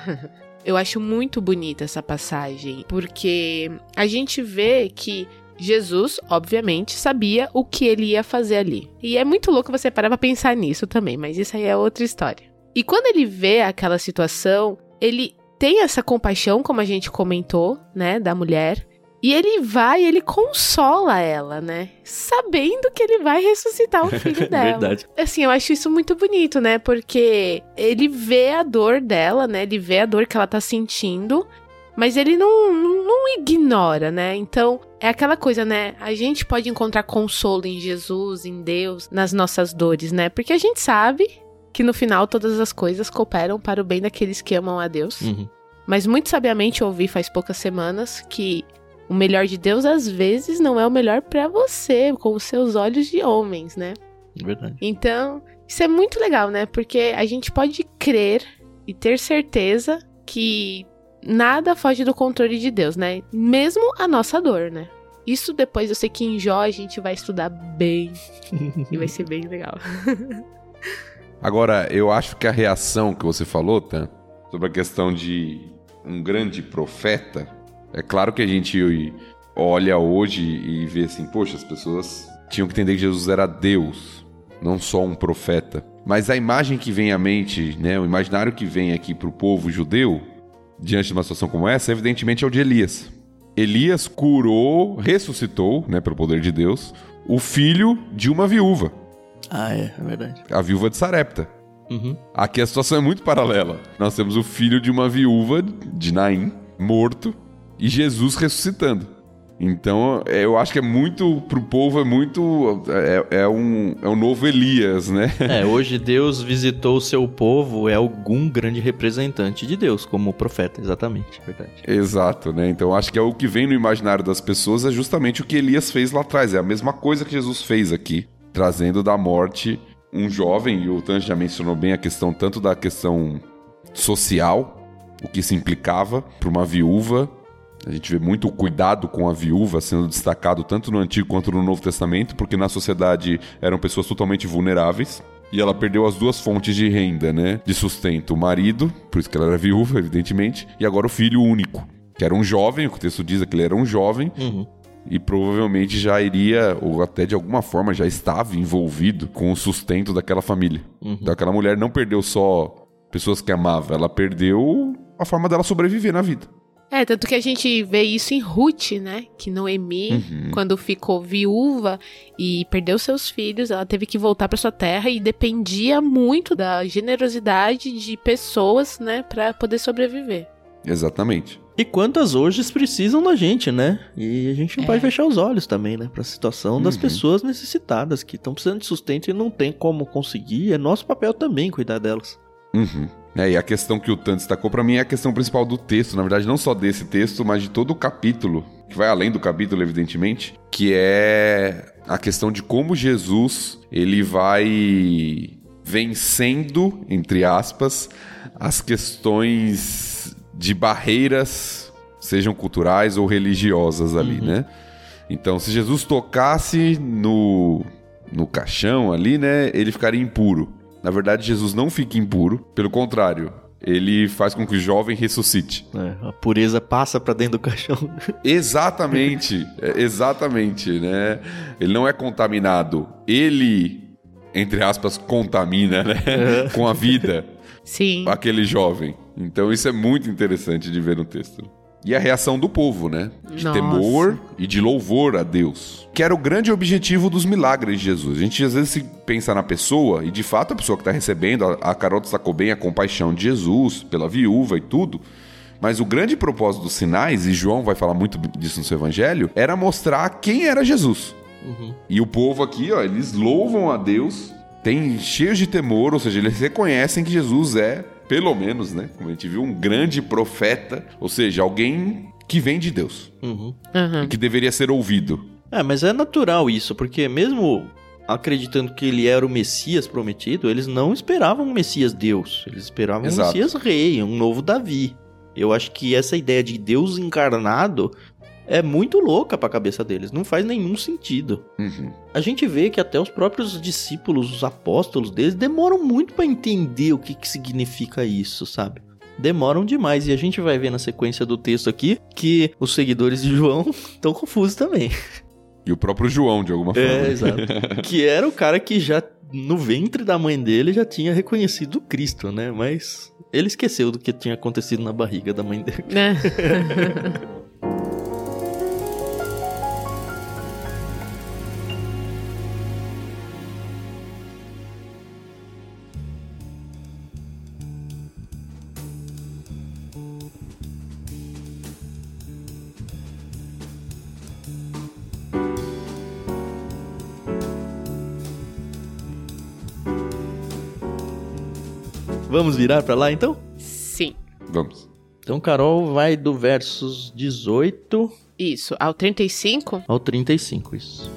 Eu acho muito bonita essa passagem, porque a gente vê que Jesus, obviamente, sabia o que ele ia fazer ali. E é muito louco você parar pra pensar nisso também, mas isso aí é outra história. E quando ele vê aquela situação, ele tem essa compaixão, como a gente comentou, né, da mulher. E ele vai ele consola ela, né? Sabendo que ele vai ressuscitar o filho dela. Verdade. Assim, eu acho isso muito bonito, né? Porque ele vê a dor dela, né? Ele vê a dor que ela tá sentindo, mas ele não, não, não ignora, né? Então, é aquela coisa, né? A gente pode encontrar consolo em Jesus, em Deus, nas nossas dores, né? Porque a gente sabe que no final todas as coisas cooperam para o bem daqueles que amam a Deus. Uhum. Mas muito sabiamente eu ouvi faz poucas semanas que o melhor de Deus às vezes não é o melhor pra você, com os seus olhos de homens, né? Verdade. Então, isso é muito legal, né? Porque a gente pode crer e ter certeza que nada foge do controle de Deus, né? Mesmo a nossa dor, né? Isso depois eu sei que em Jó a gente vai estudar bem e vai ser bem legal. Agora, eu acho que a reação que você falou, Tan, sobre a questão de um grande profeta, é claro que a gente olha hoje e vê assim, poxa, as pessoas tinham que entender que Jesus era Deus, não só um profeta. Mas a imagem que vem à mente, né, o imaginário que vem aqui para o povo judeu, diante de uma situação como essa, evidentemente é o de Elias. Elias curou, ressuscitou, né, pelo poder de Deus, o filho de uma viúva, Ah, é, é verdade. a viúva de Sarepta. Uhum. Aqui a situação é muito paralela. Nós temos o filho de uma viúva de Naim, morto, e Jesus ressuscitando. Então, é, eu acho que é muito, pro povo, é muito. É, é um, é um novo Elias, né? É, hoje Deus visitou o seu povo, é algum grande representante de Deus, como profeta, exatamente, verdade. Exato, né? Então, acho que é o que vem no imaginário das pessoas é justamente o que Elias fez lá atrás. É a mesma coisa que Jesus fez aqui, trazendo da morte um jovem, e o Tange já mencionou bem a questão tanto da questão social, o que se implicava para uma viúva. A gente vê muito o cuidado com a viúva sendo destacado tanto no Antigo quanto no Novo Testamento, porque na sociedade eram pessoas totalmente vulneráveis. E ela perdeu as duas fontes de renda, né? De sustento. O marido, por isso que ela era viúva, evidentemente, e agora o filho único, que era um jovem, o texto diz que ele era um jovem, Uhum. e provavelmente já iria, ou até de alguma forma já estava envolvido com o sustento daquela família. Uhum. Então aquela mulher não perdeu só pessoas que amava, ela perdeu a forma dela sobreviver na vida. É, tanto que a gente vê isso em Ruth, né? Que Noemi, Uhum. quando ficou viúva e perdeu seus filhos, ela teve que voltar para sua terra e dependia muito da generosidade de pessoas, né, para poder sobreviver. Exatamente. E quantas hoje precisam da gente, né? E a gente não É. pode fechar os olhos também, né? Pra situação das Uhum. pessoas necessitadas, que estão precisando de sustento e não tem como conseguir. É nosso papel também cuidar delas. Uhum. É, e a questão que o Tan destacou pra mim é a questão principal do texto, na verdade, não só desse texto, mas de todo o capítulo, que vai além do capítulo, evidentemente, que é a questão de como Jesus ele vai vencendo, entre aspas, as questões de barreiras, sejam culturais ou religiosas ali, Uhum. né? Então, se Jesus tocasse no, no caixão ali, né, ele ficaria impuro. Na verdade, Jesus não fica impuro. Pelo contrário, ele faz com que o jovem ressuscite. É, a pureza passa para dentro do caixão. Exatamente, é, exatamente, né? Ele não é contaminado, ele, entre aspas, contamina, né? com a vida. Sim. Aquele jovem. Então isso é muito interessante de ver no texto. E a reação do povo, né? De Nossa. temor e de louvor a Deus. Que era o grande objetivo dos milagres de Jesus. A gente às vezes se pensa na pessoa, e de fato a pessoa que está recebendo, a a Carol destacou bem a compaixão de Jesus pela viúva e tudo. Mas o grande propósito dos sinais, e João vai falar muito disso no seu evangelho, era mostrar quem era Jesus. E o povo aqui, ó, eles louvam a Deus, tem cheios de temor, ou seja, eles reconhecem que Jesus é, pelo menos, né? Como a gente viu, um grande profeta, ou seja, alguém que vem de Deus Uhum. Aham. e que deveria ser ouvido. É, mas é natural isso, porque mesmo acreditando que ele era o Messias prometido, eles não esperavam um Messias Deus. Eles esperavam Exato. um Messias rei, um novo Davi. Eu acho que essa ideia de Deus encarnado é muito louca pra cabeça deles. Não faz nenhum sentido. Uhum. A gente vê que até os próprios discípulos, os apóstolos deles, demoram muito pra entender o que, que significa isso, sabe? Demoram demais. E a gente vai ver na sequência do texto aqui que os seguidores de João estão confusos também. E o próprio João, de alguma forma. É, exato. que era o cara que já no ventre da mãe dele já tinha reconhecido Cristo, né? Mas ele esqueceu do que tinha acontecido na barriga da mãe dele. Né? Vamos virar pra lá então? Sim. Vamos. Então Carol vai do versos 18 Isso. Ao 35, ao 35, isso.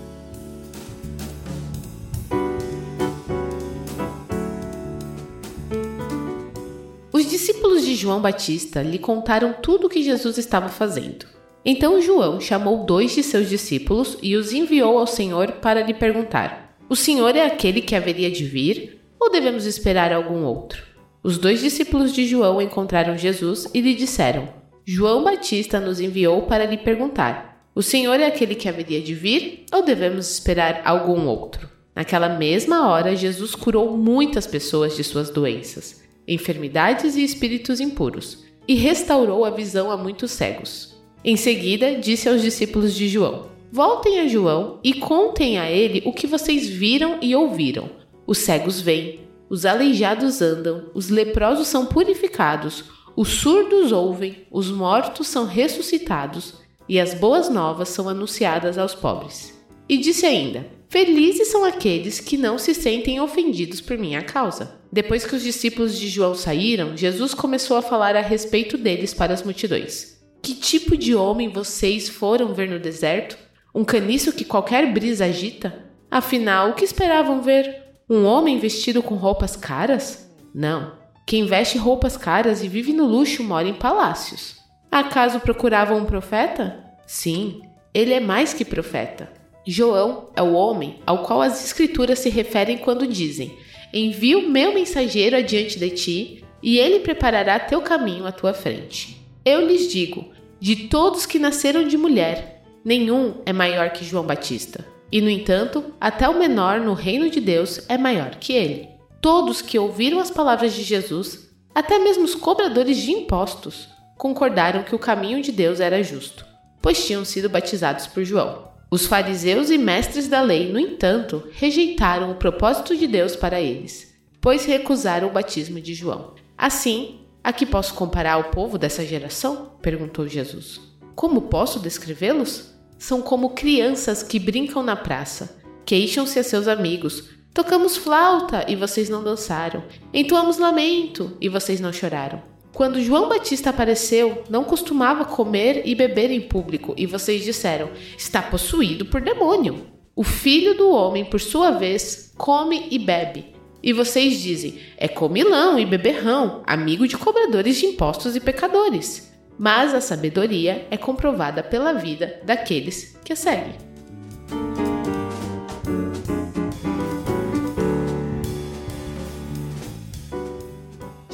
Os discípulos de João Batista lhe contaram tudo o que Jesus estava fazendo. Então João chamou dois de seus discípulos e os enviou ao Senhor para lhe perguntar: O Senhor é aquele que haveria de vir, ou devemos esperar algum outro? Os dois discípulos de João encontraram Jesus e lhe disseram: João Batista nos enviou para lhe perguntar: O Senhor é aquele que haveria de vir, ou devemos esperar algum outro? Naquela mesma hora, Jesus curou muitas pessoas de suas doenças, enfermidades e espíritos impuros, e restaurou a visão a muitos cegos. Em seguida, disse aos discípulos de João: Voltem a João e contem a ele o que vocês viram e ouviram. Os cegos veem, os aleijados andam, os leprosos são purificados, os surdos ouvem, os mortos são ressuscitados e as boas novas são anunciadas aos pobres. E disse ainda: Felizes são aqueles que não se sentem ofendidos por minha causa. Depois que os discípulos de João saíram, Jesus começou a falar a respeito deles para as multidões. Que tipo de homem vocês foram ver no deserto? Um caniço que qualquer brisa agita? Afinal, o que esperavam ver? Um homem vestido com roupas caras? Não. Quem veste roupas caras e vive no luxo mora em palácios. Acaso procuravam um profeta? Sim, ele é mais que profeta. João é o homem ao qual as escrituras se referem quando dizem: Envio meu mensageiro adiante de ti, e ele preparará teu caminho à tua frente. Eu lhes digo: de todos que nasceram de mulher, nenhum é maior que João Batista. E, no entanto, até o menor no reino de Deus é maior que ele. Todos que ouviram as palavras de Jesus, até mesmo os cobradores de impostos, concordaram que o caminho de Deus era justo, pois tinham sido batizados por João. Os fariseus e mestres da lei, no entanto, rejeitaram o propósito de Deus para eles, pois recusaram o batismo de João. Assim, a que posso comparar o povo dessa geração? perguntou Jesus. Como posso descrevê-los? São como crianças que brincam na praça. Queixam-se a seus amigos. Tocamos flauta e vocês não dançaram. Entoamos lamento e vocês não choraram. Quando João Batista apareceu, não costumava comer e beber em público, e vocês disseram: está possuído por demônio. O filho do homem, por sua vez, come e bebe. E vocês dizem: é comilão e beberrão, amigo de cobradores de impostos e pecadores. Mas a sabedoria é comprovada pela vida daqueles que a seguem.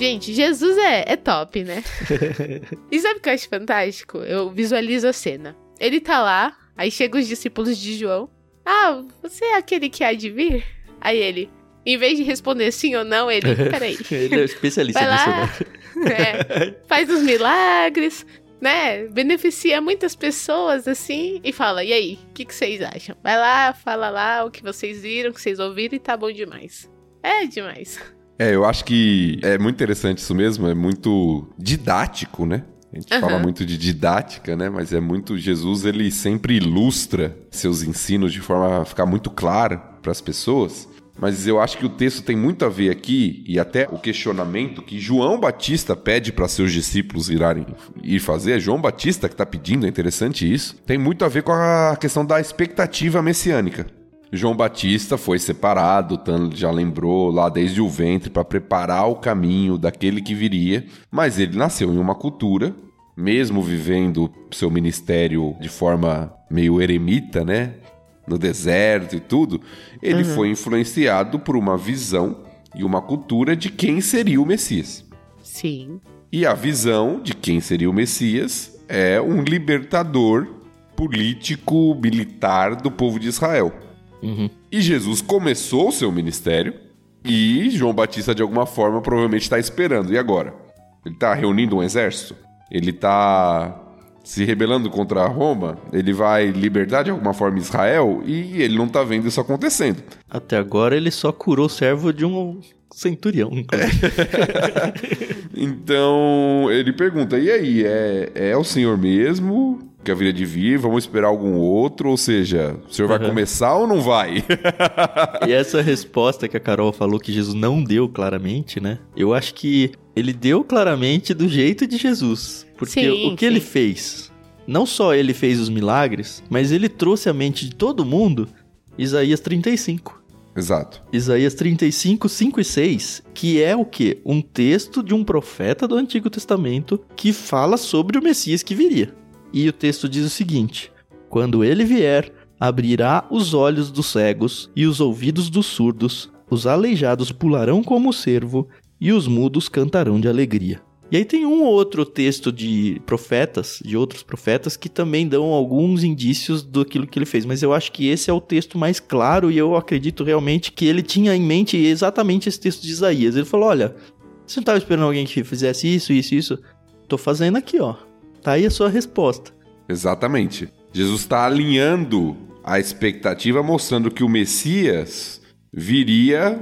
Gente, Jesus é, é top, né? e sabe o que eu acho fantástico? Eu visualizo a cena. Ele tá lá, aí chegam os discípulos de João. Ah, você é aquele que há de vir? Aí ele, em vez de responder sim ou não, ele, peraí. ele é especialista nisso, né? é, faz os milagres, né? Beneficia muitas pessoas assim e fala: e aí, o que, que vocês acham? Vai lá, fala lá o que vocês viram, o que vocês ouviram e tá bom demais. É demais. É, eu acho que é muito interessante isso mesmo, é muito didático, né? A gente Aham. fala muito de didática, né? Mas é muito. Jesus, ele sempre ilustra seus ensinos de forma a ficar muito clara para as pessoas. Mas eu acho que o texto tem muito a ver aqui, e até o questionamento que João Batista pede para seus discípulos irarem ir fazer, é João Batista que está pedindo, é interessante isso, tem muito a ver com a questão da expectativa messiânica. João Batista foi separado, Tan já lembrou lá desde o ventre para preparar o caminho daquele que viria, mas ele nasceu em uma cultura, mesmo vivendo seu ministério de forma meio eremita, né? No deserto e tudo, ele foi influenciado por uma visão e uma cultura de quem seria o Messias. Sim. E a visão de quem seria o Messias é um libertador político, militar do povo de Israel. Uhum. E Jesus começou o seu ministério e João Batista, de alguma forma, provavelmente está esperando. E agora? Ele está reunindo um exército? Ele está se rebelando contra Roma? Ele vai libertar de alguma forma Israel? E ele não está vendo isso acontecendo. Até agora ele só curou o servo de um centurião. inclusive. Então ele pergunta: e aí, é, é o senhor mesmo que haveria de vir? Vamos esperar algum outro? Ou seja, o senhor vai Uhum. começar ou não vai? E essa resposta que a Carol falou que Jesus não deu claramente, né? Eu acho que ele deu claramente do jeito de Jesus. Porque Sim, o que ele sim. fez? Não só ele fez os milagres, mas ele trouxe à mente de todo mundo Isaías 35. Exato. Isaías 35, 5 e 6, que é o quê? Um texto de um profeta do Antigo Testamento que fala sobre o Messias que viria. E o texto diz o seguinte: Quando ele vier, abrirá os olhos dos cegos e os ouvidos dos surdos, os aleijados pularão como o cervo e os mudos cantarão de alegria. E aí tem um ou outro texto de profetas, de outros profetas, que também dão alguns indícios daquilo que ele fez. Mas eu acho que esse é o texto mais claro e eu acredito realmente que ele tinha em mente exatamente esse texto de Isaías. Ele falou: olha, você não estava esperando alguém que fizesse isso, isso, isso? Tô fazendo aqui, ó. Tá aí a sua resposta. Exatamente. Jesus está alinhando a expectativa, mostrando que o Messias viria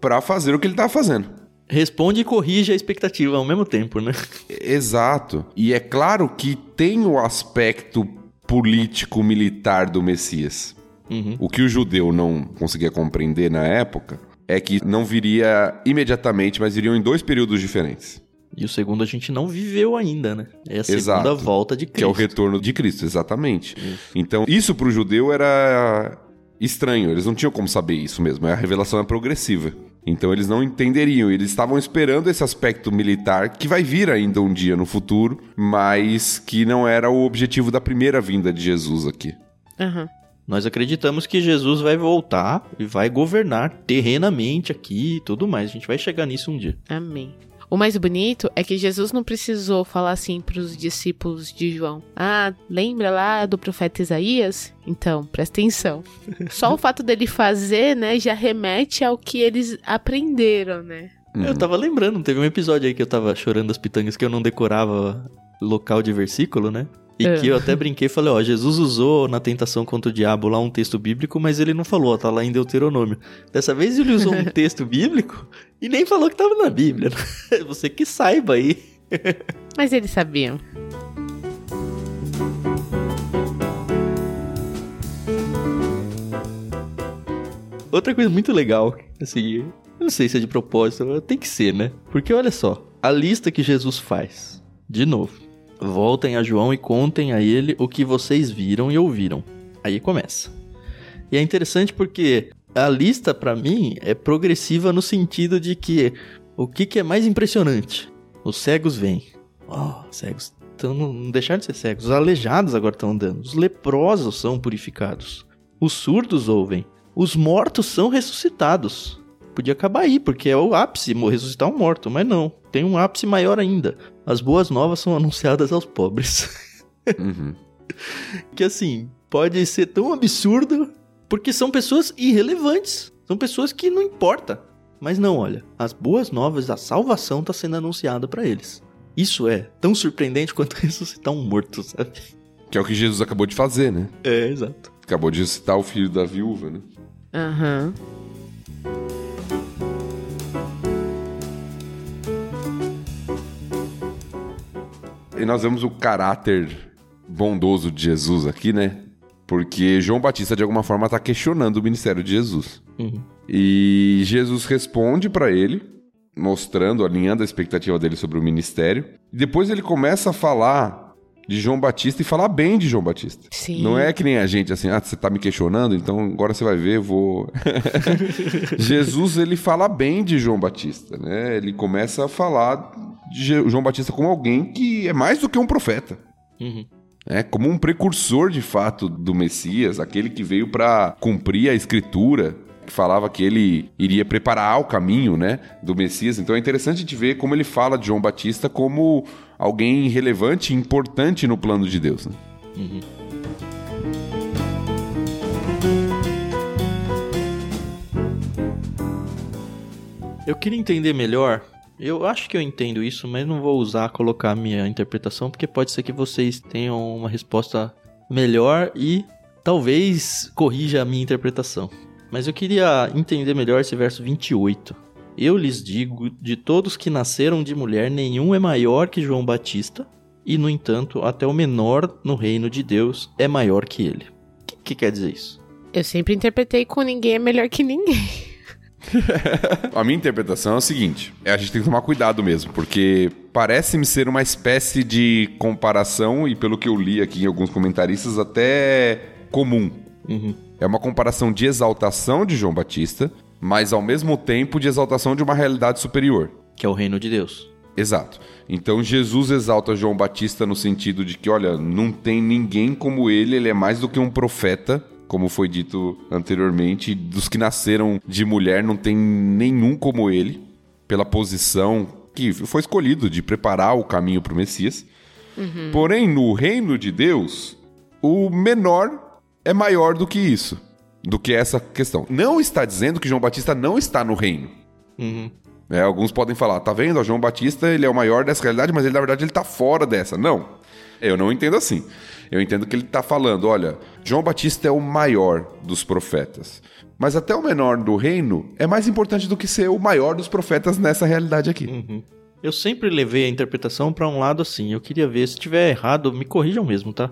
para fazer o que ele está fazendo. Responde e corrige a expectativa ao mesmo tempo, né? Exato. E é claro que tem o aspecto político-militar do Messias. Uhum. O que o judeu não conseguia compreender na época é que não viria imediatamente, mas viriam em dois períodos diferentes. E o segundo a gente não viveu ainda, né? É a segunda Exato. volta de Que é o Cristo. retorno de Cristo, exatamente. Então, isso para o judeu era estranho, eles não tinham como saber isso mesmo. A revelação é progressiva. Então, eles não entenderiam, eles estavam esperando esse aspecto militar que vai vir ainda um dia no futuro, mas que não era o objetivo da primeira vinda de Jesus aqui. Aham. Nós acreditamos que Jesus vai voltar e vai governar terrenamente aqui e tudo mais. A gente vai chegar nisso um dia. Amém. O mais bonito é que Jesus não precisou falar assim para os discípulos de João. Ah, lembra lá do profeta Isaías? Então, presta atenção. Só o fato dele fazer, né, já remete ao que eles aprenderam, né? Eu tava lembrando, teve um episódio aí que eu tava chorando as pitangas que eu não decorava local de versículo, né? E É. que eu até brinquei e falei, ó, Jesus usou na tentação contra o diabo lá um texto bíblico, mas ele não falou, ó, tá lá em Deuteronômio. Dessa vez ele usou um texto bíblico e nem falou que tava na Bíblia. Você que saiba aí. Mas eles sabiam. Outra coisa muito legal, assim, eu não sei se é de propósito, mas tem que ser, né? Porque olha só, a lista que Jesus faz, de novo, voltem a João e contem a ele o que vocês viram e ouviram. Aí começa. E é interessante porque a lista, pra mim, é progressiva no sentido de que o que, que é mais impressionante? Os cegos vêm. Oh, cegos tão, não deixaram de ser cegos. Os aleijados agora estão andando. Os leprosos são purificados. Os surdos ouvem. Os mortos são ressuscitados. Podia acabar aí, porque é o ápice, ressuscitar um morto, mas não. Tem um ápice maior ainda. As boas novas são anunciadas aos pobres. Uhum. que assim, pode ser tão absurdo, porque são pessoas irrelevantes. São pessoas que não importa. Mas não, olha, as boas novas da salvação está sendo anunciada para eles. Isso é tão surpreendente quanto ressuscitar um morto, sabe? Que é o que Jesus acabou de fazer, né? É, exato. Acabou de ressuscitar o filho da viúva, né? Aham. E nós vemos o caráter bondoso de Jesus aqui, né? Porque João Batista, de alguma forma, está questionando o ministério de Jesus. Uhum. E Jesus responde para ele, mostrando, alinhando a expectativa dele sobre o ministério. E depois ele começa a falar de João Batista e falar bem de João Batista. Sim. Não é que nem a gente assim, ah, você tá me questionando, então agora você vai ver, eu vou. Jesus, ele fala bem de João Batista, né? Ele começa a falar de João Batista como alguém que é mais do que um profeta. Uhum. É como um precursor de fato do Messias, aquele que veio para cumprir a escritura, que falava que ele iria preparar o caminho, né, do Messias. Então é interessante a gente ver como ele fala de João Batista como alguém relevante e importante no plano de Deus. né? Eu queria entender melhor. Eu acho que eu entendo isso, mas não vou usar colocar a minha interpretação, porque pode ser que vocês tenham uma resposta melhor e talvez corrija a minha interpretação. Mas eu queria entender melhor esse verso 28. Eu lhes digo: de todos que nasceram de mulher, nenhum é maior que João Batista, e no entanto, até o menor no reino de Deus é maior que ele. O que, que quer dizer isso? Eu sempre interpretei com ninguém é melhor que ninguém. A minha interpretação é o seguinte: é, a gente tem que tomar cuidado mesmo, porque parece-me ser uma espécie de comparação, e pelo que eu li aqui em alguns comentaristas, até comum. Uhum. É uma comparação de exaltação de João Batista, mas ao mesmo tempo de exaltação de uma realidade superior. Que é o reino de Deus. Exato. Então Jesus exalta João Batista no sentido de que, olha, não tem ninguém como ele, ele é mais do que um profeta, como foi dito anteriormente. Dos que nasceram de mulher, não tem nenhum como ele, pela posição que foi escolhido de preparar o caminho para o Messias. Porém, no reino de Deus, o menor é maior do que isso, do que essa questão. Não está dizendo que João Batista não está no reino. Uhum. É, alguns podem falar, tá vendo? O João Batista ele é o maior dessa realidade, mas ele na verdade ele tá fora dessa. Não. Eu não entendo assim. Eu entendo que ele tá falando, olha, João Batista é o maior dos profetas. Mas até o menor do reino é mais importante do que ser o maior dos profetas nessa realidade aqui. Uhum. Eu sempre levei a interpretação pra um lado assim. Eu queria ver se tiver errado, me corrijam mesmo, tá?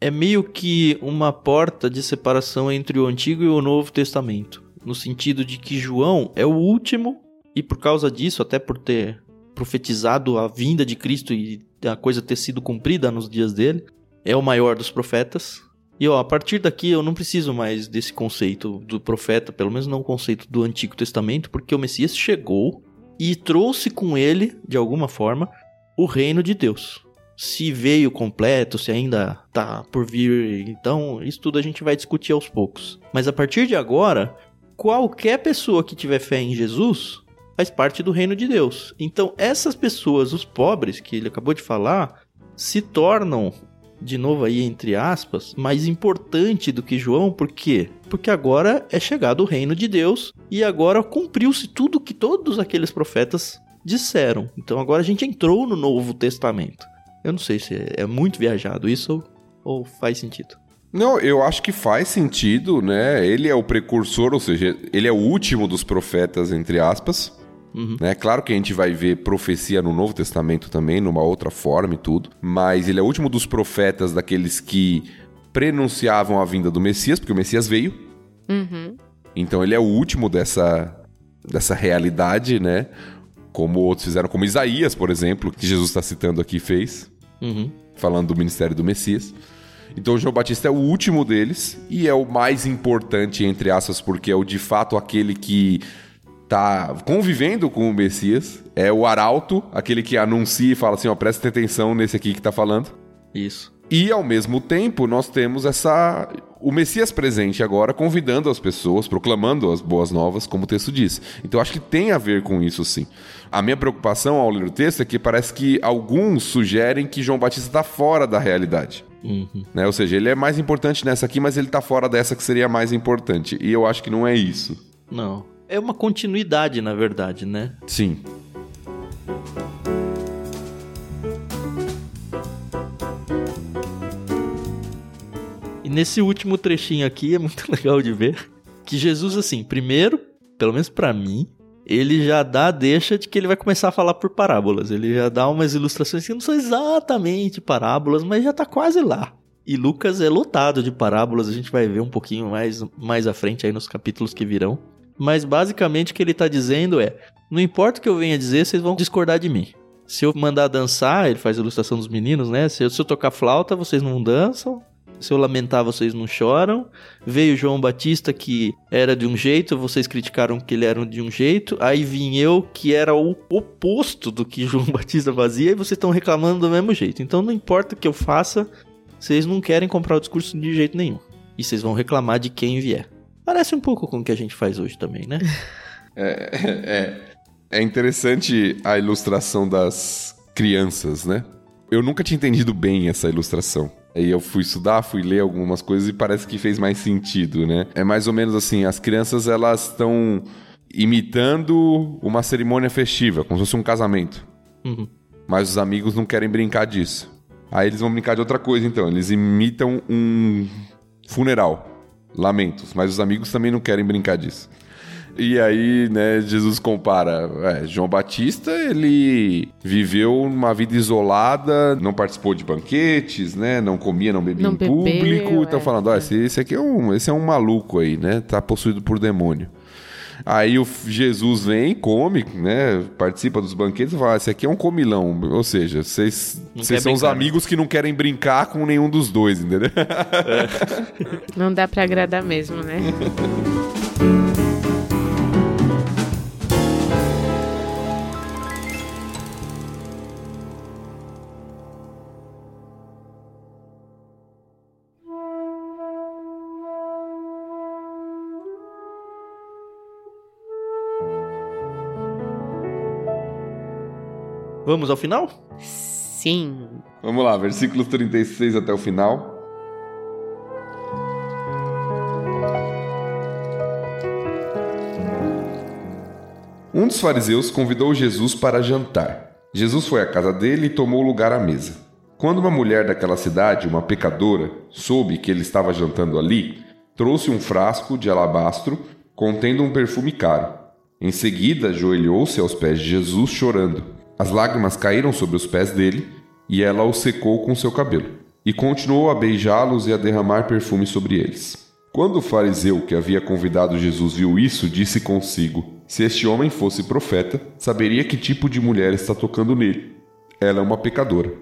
É meio que uma porta de separação entre o Antigo e o Novo Testamento, no sentido de que João é o último e por causa disso, até por ter profetizado a vinda de Cristo e a coisa ter sido cumprida nos dias dele, é o maior dos profetas. E ó, a partir daqui eu não preciso mais desse conceito do profeta, pelo menos não o conceito do Antigo Testamento, porque o Messias chegou e trouxe com ele, de alguma forma, o reino de Deus. Se veio completo, se ainda tá por vir, então isso tudo a gente vai discutir aos poucos. Mas a partir de agora, qualquer pessoa que tiver fé em Jesus faz parte do reino de Deus. Então essas pessoas, os pobres que ele acabou de falar, se tornam de novo aí entre aspas, mais importante do que João, por quê? Porque agora é chegado o reino de Deus e agora cumpriu-se tudo que todos aqueles profetas disseram. Então agora a gente entrou no Novo Testamento. Eu não sei se é, muito viajado isso ou, ou faz sentido. Não, eu acho que faz sentido, né? Ele é o precursor, ou seja, ele é o último dos profetas, entre aspas. Uhum. Né? Claro que a gente vai ver profecia no Novo Testamento também, numa outra forma e tudo. Mas ele é o último dos profetas, daqueles que prenunciavam a vinda do Messias, porque o Messias veio. Uhum. Então ele é o último dessa, dessa realidade, né? Como outros fizeram, como Isaías, por exemplo, que Jesus está citando aqui, fez, Uhum. falando do ministério do Messias. Então João Batista é o último deles e é o mais importante, entre aspas, porque é o de fato aquele que tá convivendo com o Messias, é o arauto, aquele que anuncia e fala assim, ó, presta atenção nesse aqui que tá falando. Isso. E ao mesmo tempo nós temos essa o Messias presente agora convidando as pessoas, proclamando as boas novas, como o texto diz. Então acho que tem a ver com isso sim. A minha preocupação ao ler o texto é que parece que alguns sugerem que João Batista está fora da realidade. Uhum. Né? Ou seja, ele é mais importante nessa aqui, mas ele está fora dessa que seria mais importante. E eu acho que não é isso. Não. É uma continuidade, na verdade, né? Sim. E nesse último trechinho aqui é muito legal de ver que Jesus, assim, primeiro, pelo menos para mim, ele já dá deixa de que ele vai começar a falar por parábolas. Ele já dá umas ilustrações que não são exatamente parábolas, mas já tá quase lá. E Lucas é lotado de parábolas, a gente vai ver um pouquinho mais, mais à frente aí nos capítulos que virão. Mas basicamente o que ele tá dizendo é: não importa o que eu venha dizer, vocês vão discordar de mim. Se eu mandar dançar, ele faz a ilustração dos meninos, né? Se eu, se eu tocar flauta, vocês não dançam. Se eu lamentar, vocês não choram. Veio João Batista, que era de um jeito, vocês criticaram que ele era de um jeito. Aí vim eu, que era o oposto do que João Batista fazia, e vocês estão reclamando do mesmo jeito. Então não importa o que eu faça, vocês não querem comprar o discurso de jeito nenhum. E vocês vão reclamar de quem vier. Parece um pouco com o que a gente faz hoje também, né? é, é, é interessante a ilustração das crianças, né? Eu nunca tinha entendido bem essa ilustração. Aí eu fui estudar, fui ler algumas coisas e parece que fez mais sentido, né? É mais ou menos assim, as crianças elas estão imitando uma cerimônia festiva, como se fosse um casamento. Uhum. Mas os amigos não querem brincar disso. Aí eles vão brincar de outra coisa, então. Eles imitam um funeral. Lamentos. Mas os amigos também não querem brincar disso. E aí, né, Jesus compara. É, João Batista, ele viveu uma vida isolada, não participou de banquetes, né? Não comia, não bebia não em bebeu, público. Então, é, falando, ó, esse, esse aqui é um, esse é um maluco aí, né? Tá possuído por demônio. Aí o Jesus vem, come, né? Participa dos banquetes e fala: esse aqui é um comilão. Ou seja, vocês são os amigos que não querem brincar com nenhum dos dois, entendeu? É. Não dá para agradar mesmo, né? Vamos ao final? Sim. Vamos lá, versículos 36 até o final. Um dos fariseus convidou Jesus para jantar. Jesus foi à casa dele e tomou lugar à mesa. Quando uma mulher daquela cidade, uma pecadora, soube que ele estava jantando ali, trouxe um frasco de alabastro contendo um perfume caro. Em seguida, ajoelhou-se aos pés de Jesus, chorando. As lágrimas caíram sobre os pés dele e ela o secou com seu cabelo, e continuou a beijá-los e a derramar perfume sobre eles. Quando o fariseu que havia convidado Jesus viu isso, disse consigo: Se este homem fosse profeta, saberia que tipo de mulher está tocando nele. Ela é uma pecadora.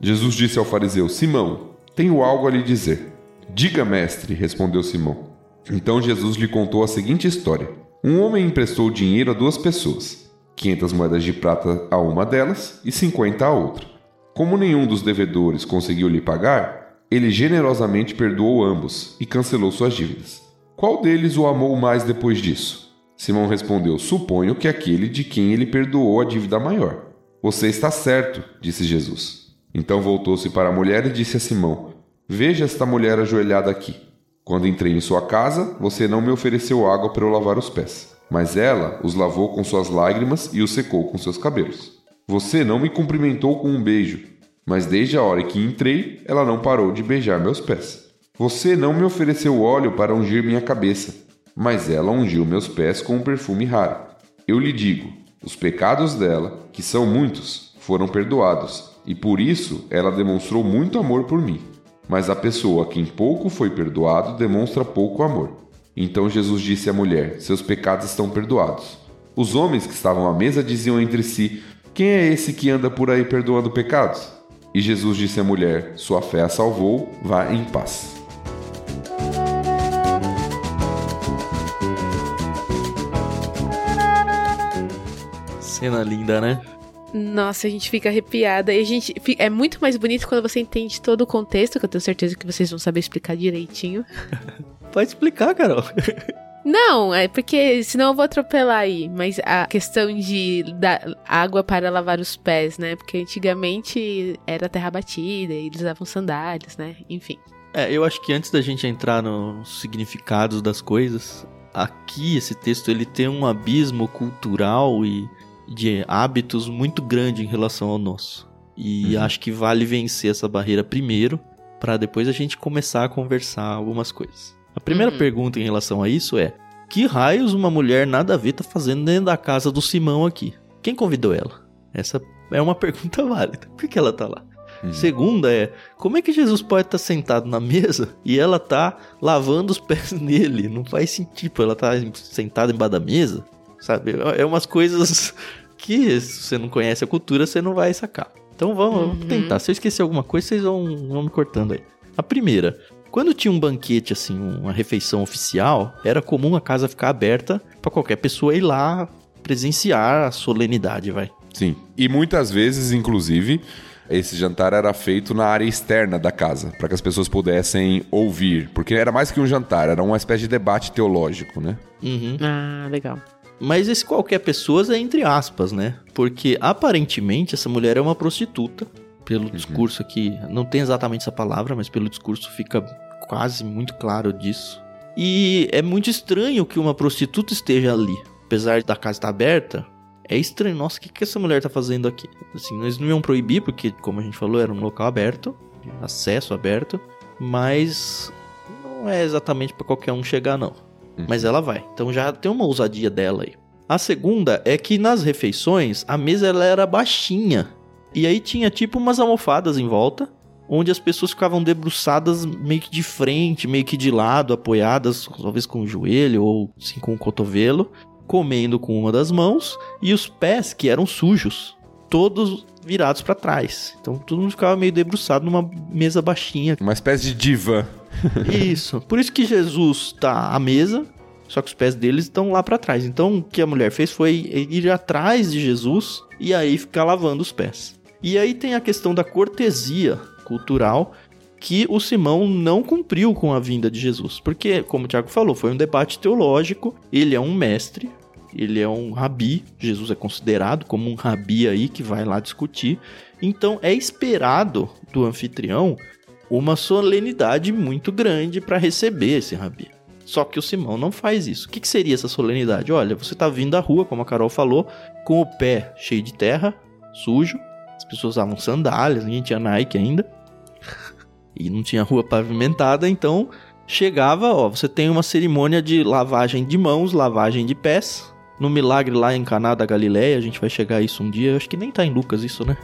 Jesus disse ao fariseu: Simão, tenho algo a lhe dizer. Diga, mestre, respondeu Simão. Então Jesus lhe contou a seguinte história: Um homem emprestou dinheiro a duas pessoas. 500 moedas de prata a uma delas e 50 a outra. Como nenhum dos devedores conseguiu lhe pagar, ele generosamente perdoou ambos e cancelou suas dívidas. Qual deles o amou mais depois disso? Simão respondeu: Suponho que aquele de quem ele perdoou a dívida maior. Você está certo, disse Jesus. Então voltou-se para a mulher e disse a Simão: Veja esta mulher ajoelhada aqui. Quando entrei em sua casa, você não me ofereceu água para eu lavar os pés. Mas ela os lavou com suas lágrimas e os secou com seus cabelos. Você não me cumprimentou com um beijo, mas desde a hora que entrei, ela não parou de beijar meus pés. Você não me ofereceu óleo para ungir minha cabeça, mas ela ungiu meus pés com um perfume raro. Eu lhe digo: os pecados dela, que são muitos, foram perdoados, e por isso ela demonstrou muito amor por mim. Mas a pessoa a quem pouco foi perdoado demonstra pouco amor. Então Jesus disse à mulher: Seus pecados estão perdoados. Os homens que estavam à mesa diziam entre si: Quem é esse que anda por aí perdoando pecados? E Jesus disse à mulher: Sua fé a salvou, vá em paz. Cena linda, né? Nossa, a gente fica arrepiada. E a gente é muito mais bonito quando você entende todo o contexto, que eu tenho certeza que vocês vão saber explicar direitinho. Pode explicar, Carol. Não, é porque senão eu vou atropelar aí. Mas a questão de dar água para lavar os pés, né? Porque antigamente era terra batida, e eles usavam sandálias, né? Enfim. É, eu acho que antes da gente entrar nos significados das coisas, aqui esse texto ele tem um abismo cultural e de hábitos muito grande em relação ao nosso. E Uhum. acho que vale vencer essa barreira primeiro, para depois a gente começar a conversar algumas coisas. A primeira Uhum. pergunta em relação a isso é: que raios uma mulher nada a ver tá fazendo dentro da casa do Simão aqui? Quem convidou ela? Essa é uma pergunta válida. Por que ela tá lá? Hum. Segunda é, como é que Jesus pode estar sentado na mesa e ela tá lavando os pés nele? Não faz sentido, ela tá sentada embaixo da mesa, sabe? É umas coisas que se você não conhece a cultura, você não vai sacar. Então vamos, vamos Uhum. tentar. Se eu esquecer alguma coisa, vocês vão, vão me cortando aí. A primeira, quando tinha um banquete, assim, uma refeição oficial, era comum a casa ficar aberta pra qualquer pessoa ir lá presenciar a solenidade, vai. Sim. E muitas vezes, inclusive, esse jantar era feito na área externa da casa, para que as pessoas pudessem ouvir. Porque era mais que um jantar, era uma espécie de debate teológico, né? Uhum. Ah, legal. Mas esse qualquer pessoa é entre aspas, né? Porque aparentemente essa mulher é uma prostituta. Pelo discurso aqui, não tem exatamente essa palavra, mas pelo discurso fica quase muito claro disso. E é muito estranho que uma prostituta esteja ali. Apesar da casa estar aberta, é estranho. Nossa, o que, que essa mulher tá fazendo aqui? Assim, eles não iam proibir, porque, como a gente falou, era um local aberto, acesso aberto, mas não é exatamente para qualquer um chegar, não. Mas ela vai. Então já tem uma ousadia dela aí. A segunda é que nas refeições a mesa ela era baixinha. E aí tinha tipo umas almofadas em volta, onde as pessoas ficavam debruçadas meio que de frente, meio que de lado, apoiadas, talvez com o joelho ou assim com o cotovelo, comendo com uma das mãos, e os pés que eram sujos, todos virados para trás. Então todo mundo ficava meio debruçado numa mesa baixinha, Uma espécie de divã. isso. Por isso que Jesus tá à mesa, só que os pés deles estão lá pra trás. Então o que a mulher fez foi ir atrás de Jesus e aí ficar lavando os pés. E aí tem a questão da cortesia cultural que o Simão não cumpriu com a vinda de Jesus. Porque, como o Tiago falou, foi um debate teológico. Ele é um mestre, ele é um rabi. Jesus é considerado como um rabi aí que vai lá discutir. Então é esperado do anfitrião uma solenidade muito grande para receber esse rabi. Só que o Simão não faz isso. O que, que seria essa solenidade? Olha, você tá vindo da rua, como a Carol falou, com o pé cheio de terra, sujo. As pessoas usavam sandálias, ninguém tinha Nike ainda. E não tinha rua pavimentada, então chegava, ó, você tem uma cerimônia de lavagem de mãos, lavagem de pés. No milagre lá em Caná da Galileia, a gente vai chegar a isso um dia. Eu acho que nem tá em Lucas isso, né?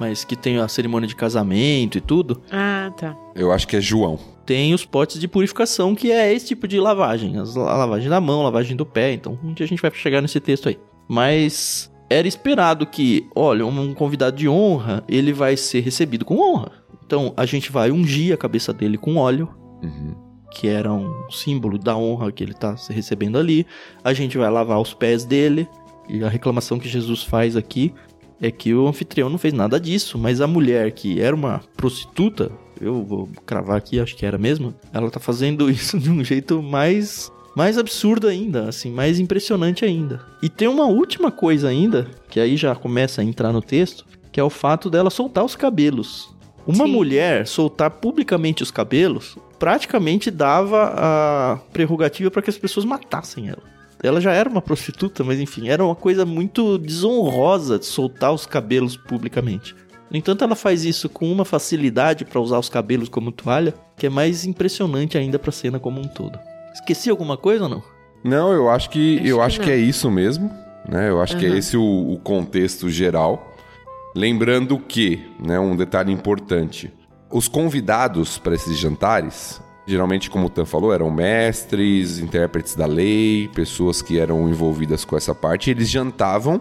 Mas que tem a cerimônia de casamento e tudo. Ah, tá. Eu acho que é João. Tem os potes de purificação, que é esse tipo de lavagem. As- A lavagem da mão, lavagem do pé. Então, um dia a gente vai chegar nesse texto aí. Mas era esperado que, olha, um convidado de honra, ele vai ser recebido com honra. Então, a gente vai ungir a cabeça dele com óleo, Uhum. que era um símbolo da honra que ele está recebendo ali. A gente vai lavar os pés dele. E a reclamação que Jesus faz aqui é que o anfitrião não fez nada disso, mas a mulher que era uma prostituta, eu vou cravar aqui, acho que era mesmo, ela tá fazendo isso de um jeito mais mais absurdo ainda, assim, mais impressionante ainda. E tem uma última coisa ainda, que aí já começa a entrar no texto, que é o fato dela soltar os cabelos. Uma Sim. mulher soltar publicamente os cabelos praticamente dava a prerrogativa para que as pessoas matassem ela. Ela já era uma prostituta, mas enfim, era uma coisa muito desonrosa de soltar os cabelos publicamente. No entanto, ela faz isso com uma facilidade para usar os cabelos como toalha, que é mais impressionante ainda para a cena como um todo. Esqueci alguma coisa ou não? Não, eu acho que Acho eu que acho que, é isso mesmo, né? Eu acho que é esse o, o contexto geral. Lembrando que, né, um detalhe importante, os convidados para esses jantares, geralmente, como o Tan falou, eram mestres, intérpretes da lei, pessoas que eram envolvidas com essa parte, eles jantavam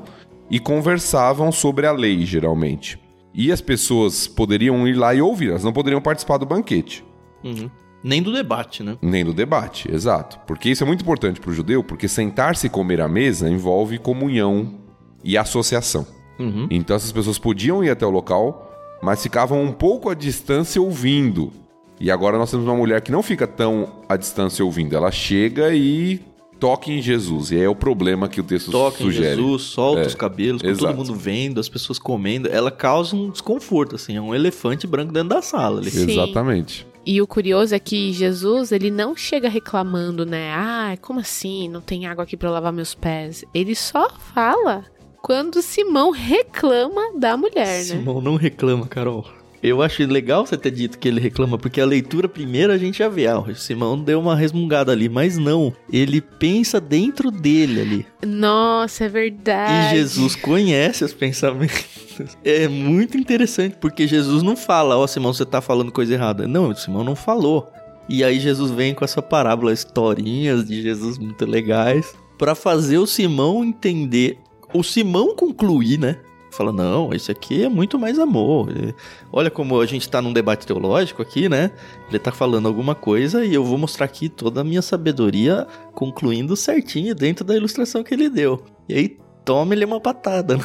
e conversavam sobre a lei, geralmente. E as pessoas poderiam ir lá e ouvir, elas não poderiam participar do banquete. Uhum. Nem do debate, né? Nem do debate, exato. Porque isso é muito importante para o judeu, porque sentar-se e comer à mesa envolve comunhão e associação. Uhum. Então essas pessoas podiam ir até o local, mas ficavam um pouco à distância ouvindo. E agora nós temos uma mulher que não fica tão à distância ouvindo. Ela chega e toca em Jesus. E aí é o problema que o texto Toca em sugere. Jesus, solta É, os cabelos, todo mundo vendo, as pessoas comendo. Ela causa um desconforto, assim. É um elefante branco dentro da sala ali. Sim. Exatamente. E o curioso é que Jesus, ele não chega reclamando, né? Ah, como assim? Não tem água aqui pra eu lavar meus pés. Ele só fala quando Simão reclama da mulher, né? Simão não reclama, Carol. Eu acho legal você ter dito que ele reclama, porque a leitura primeira a gente já vê. Ah, o Simão deu uma resmungada ali, mas não. Ele pensa dentro dele ali. Nossa, é verdade. E Jesus conhece os pensamentos. É muito interessante, porque Jesus não fala, ó, Simão, você tá falando coisa errada. Não, Simão não falou. E aí Jesus vem com essa parábola, historinhas de Jesus muito legais, pra fazer o Simão entender, o Simão concluir, né? Fala, não, isso aqui é muito mais amor. É, Olha como a gente tá num debate teológico aqui, né? Ele tá falando alguma coisa e eu vou mostrar aqui toda a minha sabedoria concluindo certinho dentro da ilustração que ele deu. E aí toma ele uma patada. né?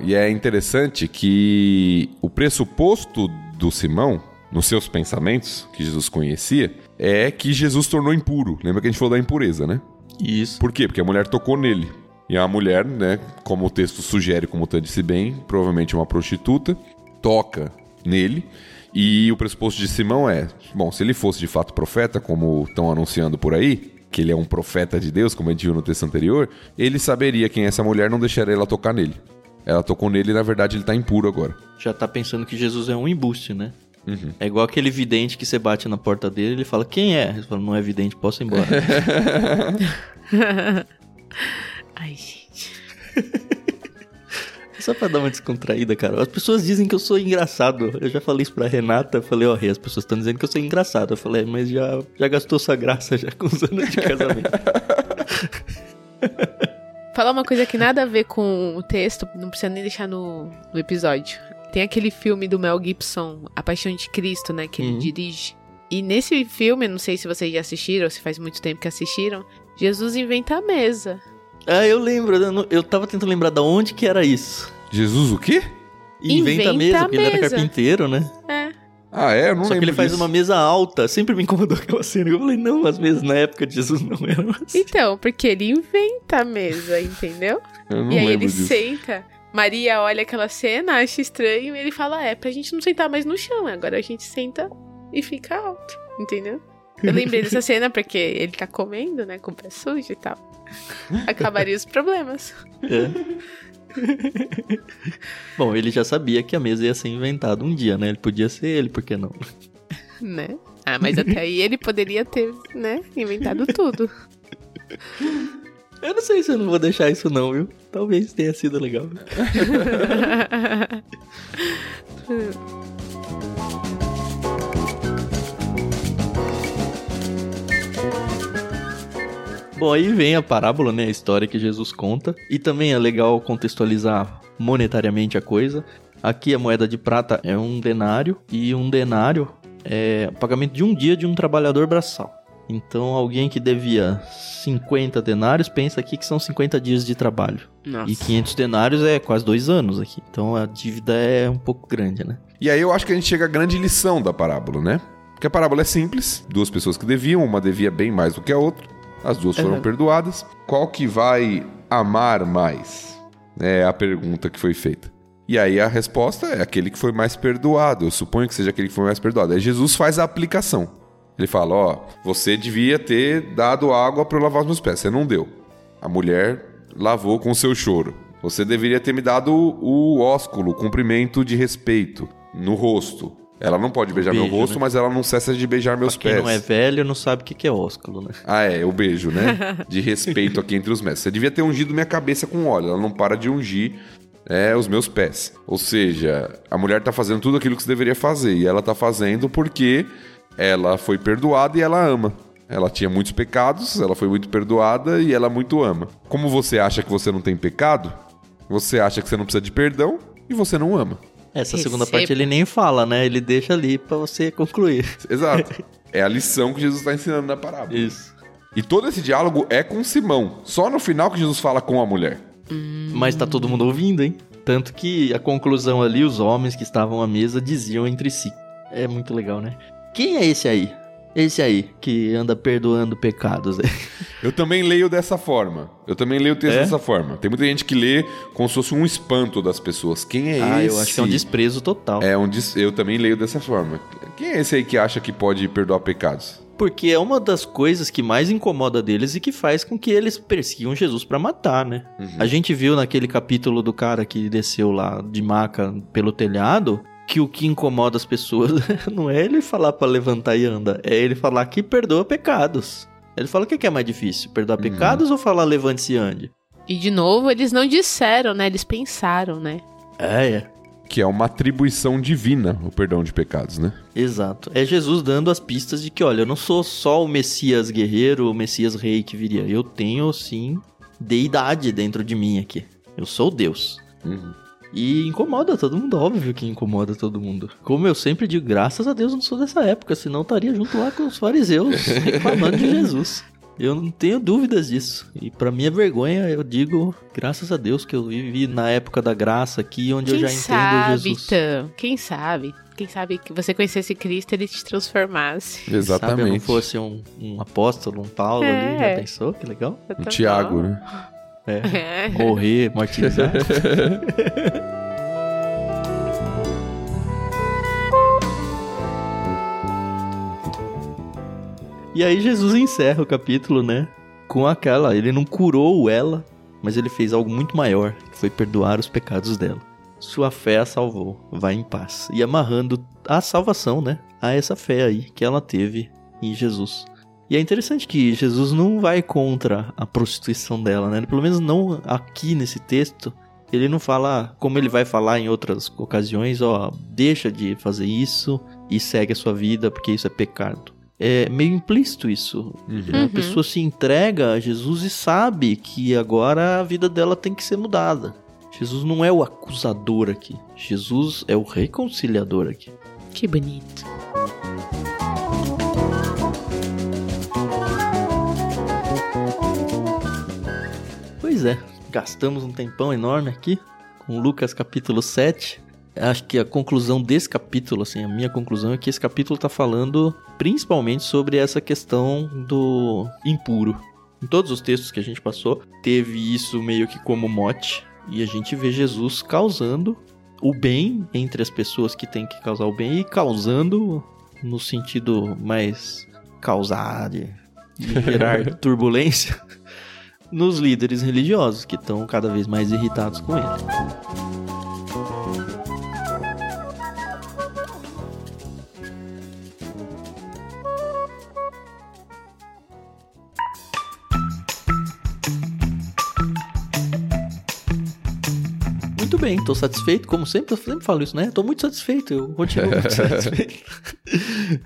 E é interessante que o pressuposto do Simão, nos seus pensamentos, que Jesus conhecia, é que Jesus tornou impuro. Lembra que a gente falou da impureza, né? Isso. Por quê? Porque a mulher tocou nele. E a mulher, né, como o texto sugere, como o Tan disse bem, provavelmente uma prostituta, toca nele. E o pressuposto de Simão é: bom, se ele fosse de fato profeta, como estão anunciando por aí, que ele é um profeta de Deus, como a gente viu no texto anterior, ele saberia quem é essa mulher, não deixaria ela tocar nele. Ela tocou nele e na verdade ele tá impuro agora. Já tá pensando que Jesus é um embuste, né? Uhum. É igual aquele vidente que você bate na porta dele e ele fala, quem é? Ele fala, não é vidente, posso ir embora. Ai, gente. Só pra dar uma descontraída, cara. As pessoas dizem que eu sou engraçado. Eu já falei isso pra Renata. Eu falei, ó, Rê, as pessoas estão dizendo que eu sou engraçado. Eu falei, mas já, já gastou sua graça já com os anos de casamento. Falar uma coisa que nada a ver com o texto, não precisa nem deixar no, no episódio. Tem aquele filme do Mel Gibson, A Paixão de Cristo, né, que ele Uhum. dirige. E nesse filme, não sei se vocês já assistiram, ou se faz muito tempo que assistiram, Jesus inventa a mesa. Ah, eu lembro. Eu, não- eu tava tentando lembrar da onde que era isso. Jesus o quê? Inventa, Inventa a mesa, a porque ele era mesa. carpinteiro, né? É. Ah, é? Eu não Só que ele faz disso. uma mesa alta. Sempre me incomodou aquela cena. Eu falei, não, as mesas na época de Jesus não eram assim. Então, porque ele inventa a mesa, entendeu? Eu não e aí lembro ele disso. senta. Maria olha aquela cena, acha estranho, e ele fala: É, pra gente não sentar mais no chão, agora a gente senta e fica alto, entendeu? Eu lembrei dessa cena porque ele tá comendo, né, com o pé sujo e tal. Acabaria os problemas. É. Bom, ele já sabia que a mesa ia ser inventada um dia, né? Ele podia ser ele, por que não? Né? Ah, mas até aí ele poderia ter, né, inventado tudo. Eu não sei se eu não vou deixar isso não, viu? Talvez tenha sido legal. Bom, aí vem a parábola, né? A história que Jesus conta. E também é legal contextualizar monetariamente a coisa. Aqui a moeda de prata é um denário. E um denário é o pagamento de um dia de um trabalhador braçal. Então alguém que devia 50 denários pensa aqui que são 50 dias de trabalho. Nossa. E 500 denários é quase dois anos aqui. Então a dívida é um pouco grande, né? E aí eu acho que a gente chega à grande lição da parábola, né? Porque a parábola é simples, duas pessoas que deviam, uma devia bem mais do que a outra, as duas foram Uhum. perdoadas. Qual que vai amar mais? É a pergunta que foi feita. E aí a resposta é aquele que foi mais perdoado. Eu suponho que seja aquele que foi mais perdoado. Aí Jesus faz a aplicação. Ele fala: Ó, você devia ter dado água para eu lavar os meus pés. Você não deu. A mulher lavou com o seu choro. Você deveria ter me dado o ósculo, o cumprimento de respeito no rosto. Ela não pode beijar meu beijo, rosto, né? mas ela não cessa de beijar meus Pra quem pés. não é velho não sabe o que que é ósculo, né? Ah, é, o beijo, né? De respeito aqui entre os mestres. Você devia ter ungido minha cabeça com óleo. Ela não para de ungir é, os meus pés. Ou seja, a mulher tá fazendo tudo aquilo que você deveria fazer. E ela tá fazendo porque ela foi perdoada e ela ama. Ela tinha muitos pecados, ela foi muito perdoada e ela muito ama. Como você acha que você não tem pecado, você acha que você não precisa de perdão e você não ama. Essa segunda Receba. parte ele nem fala, né? Ele deixa ali pra você concluir. Exato. É a lição que Jesus está ensinando na parábola. Isso. E todo esse diálogo é com Simão. Só no final que Jesus fala com a mulher. Hum. Mas tá todo mundo ouvindo, hein? Tanto que a conclusão ali, os homens que estavam à mesa diziam entre si. É muito legal, né? Quem é esse aí? Esse aí, que anda perdoando pecados. Eu também leio dessa forma. Eu também leio o texto É? dessa forma. Tem muita gente que lê como se fosse um espanto das pessoas. Quem é ah, esse? eu acho que é um desprezo total. É um des- Eu também leio dessa forma. Quem é esse aí que acha que pode perdoar pecados? Porque é uma das coisas que mais incomoda deles e que faz com que eles persigam Jesus pra matar, né? A gente viu naquele capítulo do cara que desceu lá de maca pelo telhado que o que incomoda as pessoas não é ele falar pra levantar e anda, é ele falar que perdoa pecados. Ele fala o que que é mais difícil, perdoar pecados ou falar levante-se e ande? E de novo, eles não disseram, né? Eles pensaram, né? É, é. Que é uma atribuição divina, o perdão de pecados, né? Exato. É Jesus dando as pistas de que, olha, eu não sou só o Messias guerreiro, o Messias rei que viria. Eu tenho, sim, deidade dentro de mim aqui. Eu sou Deus. Uhum. E incomoda todo mundo, óbvio que incomoda todo mundo. Como eu sempre digo, graças a Deus eu não sou dessa época, senão eu estaria junto lá com os fariseus reclamando de Jesus. Eu não tenho dúvidas disso. E pra minha vergonha, eu digo, graças a Deus que eu vivi na época da graça aqui, onde eu Quem já entendo sabe, Jesus. Tam? Quem sabe? Quem sabe que você conhecesse Cristo ele te transformasse. Sabe, eu não Exatamente. fosse um, um apóstolo, um Paulo É. ali, já pensou? Que legal. O Tiago, né? É. É. Morrer, martirizar. e aí Jesus encerra o capítulo, né? Com aquela, ele não curou ela, mas ele fez algo muito maior, que foi perdoar os pecados dela. Sua fé a salvou, vai em paz. E amarrando a salvação, né? A essa fé aí que ela teve em Jesus. E é interessante que Jesus não vai contra a prostituição dela, né? Pelo menos não aqui nesse texto. Ele não fala, como ele vai falar em outras ocasiões, ó, deixa de fazer isso e segue a sua vida porque isso é pecado. É meio implícito isso. Uhum. A pessoa se entrega a Jesus e sabe que agora a vida dela tem que ser mudada. Jesus não é o acusador aqui. Jesus é o reconciliador aqui. Que bonito. Pois é, gastamos um tempão enorme aqui com Lucas capítulo 7. Acho que a conclusão desse capítulo, assim, a minha conclusão é que esse capítulo está falando principalmente sobre essa questão do impuro. Em todos os textos que a gente passou, teve isso meio que como mote, e a gente vê Jesus causando o bem entre as pessoas que têm que causar o bem e causando no sentido mais causar, de, de gerar turbulência nos líderes religiosos que estão cada vez mais irritados com ele. Muito bem, tô satisfeito, como sempre, eu sempre falo isso, né? Tô muito satisfeito, eu continuo muito satisfeito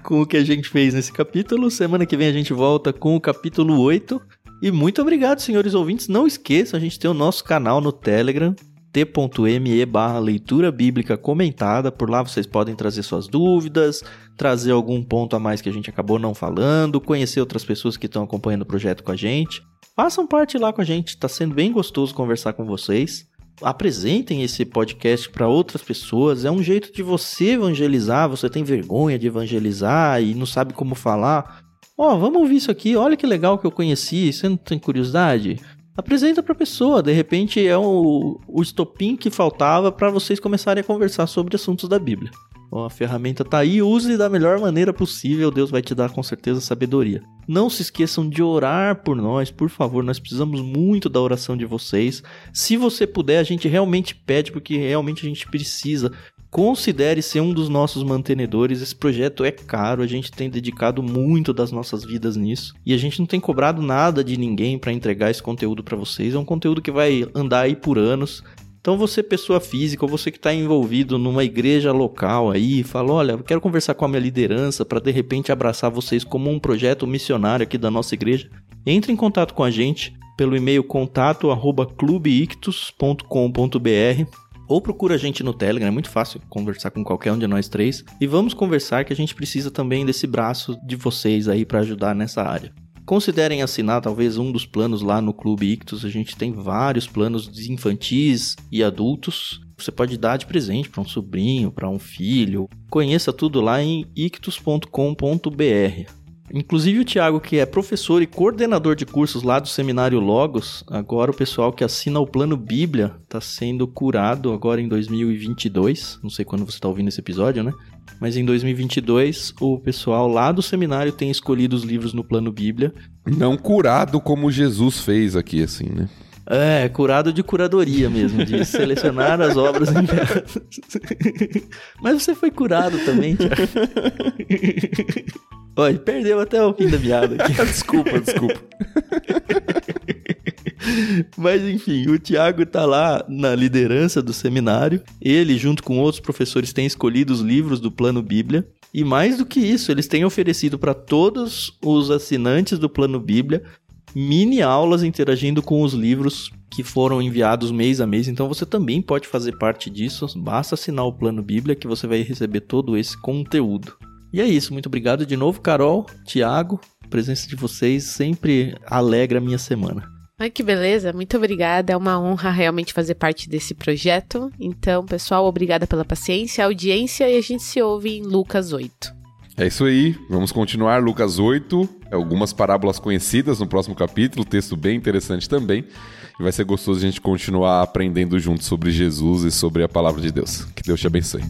com o que a gente fez nesse capítulo. Semana que vem a gente volta com o capítulo 8. E muito obrigado, senhores ouvintes. Não esqueçam, a gente tem o nosso canal no Telegram, t.me barra leitura bíblica comentada. Por lá vocês podem trazer suas dúvidas, trazer algum ponto a mais que a gente acabou não falando, conhecer outras pessoas que estão acompanhando o projeto com a gente. Façam parte lá com a gente, tá sendo bem gostoso conversar com vocês. Apresentem esse podcast para outras pessoas. É um jeito de você evangelizar. Você tem vergonha de evangelizar e não sabe como falar. Ó, vamos ouvir isso aqui. Olha que legal que eu conheci. Você não tem curiosidade? Apresenta para a pessoa. De repente é o, o estopim que faltava para vocês começarem a conversar sobre assuntos da Bíblia. Ó, a ferramenta tá aí, use da melhor maneira possível, Deus vai te dar com certeza sabedoria. Não se esqueçam de orar por nós, por favor, nós precisamos muito da oração de vocês. Se você puder, a gente realmente pede, porque realmente a gente precisa. Considere ser um dos nossos mantenedores. Esse projeto é caro, a gente tem dedicado muito das nossas vidas nisso e a gente não tem cobrado nada de ninguém para entregar esse conteúdo para vocês. É um conteúdo que vai andar aí por anos. Então você, pessoa física, ou você que está envolvido numa igreja local aí, fala, olha, quero conversar com a minha liderança para de repente abraçar vocês como um projeto missionário aqui da nossa igreja. Entre em contato com a gente pelo e-mail contato arroba clubeictus.com.br ou procura a gente no Telegram, é muito fácil conversar com qualquer um de nós três. E vamos conversar que a gente precisa também desse braço de vocês aí para ajudar nessa área. considerem assinar talvez um dos planos lá no Clube Ictus. A gente tem vários planos infantis e adultos. Você pode dar de presente para um sobrinho, para um filho. Conheça tudo lá em ictus.com.br. Inclusive o Thiago, que é professor e coordenador de cursos lá do Seminário Logos, agora o pessoal que assina o Plano Bíblia está sendo curado agora em 2022. Não sei quando você está ouvindo esse episódio, né? Mas em 2022 o pessoal lá do seminário tem escolhido os livros no Plano Bíblia. Não curado como Jesus fez aqui, assim, né? É, curado de curadoria mesmo, de selecionar as obras enviadas. Mas você foi curado também, Thiago. Olha, perdeu até o fim da piada aqui. desculpa, desculpa. Mas enfim, o Tiago tá lá na liderança do seminário. Ele, junto com outros professores, tem escolhido os livros do Plano Bíblia. E mais do que isso, eles têm oferecido para todos os assinantes do Plano Bíblia mini aulas interagindo com os livros que foram enviados mês a mês. Então você também pode fazer parte disso. Basta assinar o Plano Bíblia que você vai receber todo esse conteúdo. E é isso, muito obrigado de novo, Carol, Tiago. A presença de vocês sempre alegra a minha semana. Ai, que beleza, muito obrigada. É uma honra realmente fazer parte desse projeto. Então, pessoal, obrigada pela paciência, audiência e a gente se ouve em Lucas 8. É isso aí, vamos continuar Lucas 8, algumas parábolas conhecidas no próximo capítulo, texto bem interessante também. E vai ser gostoso a gente continuar aprendendo juntos sobre Jesus e sobre a palavra de Deus. Que Deus te abençoe.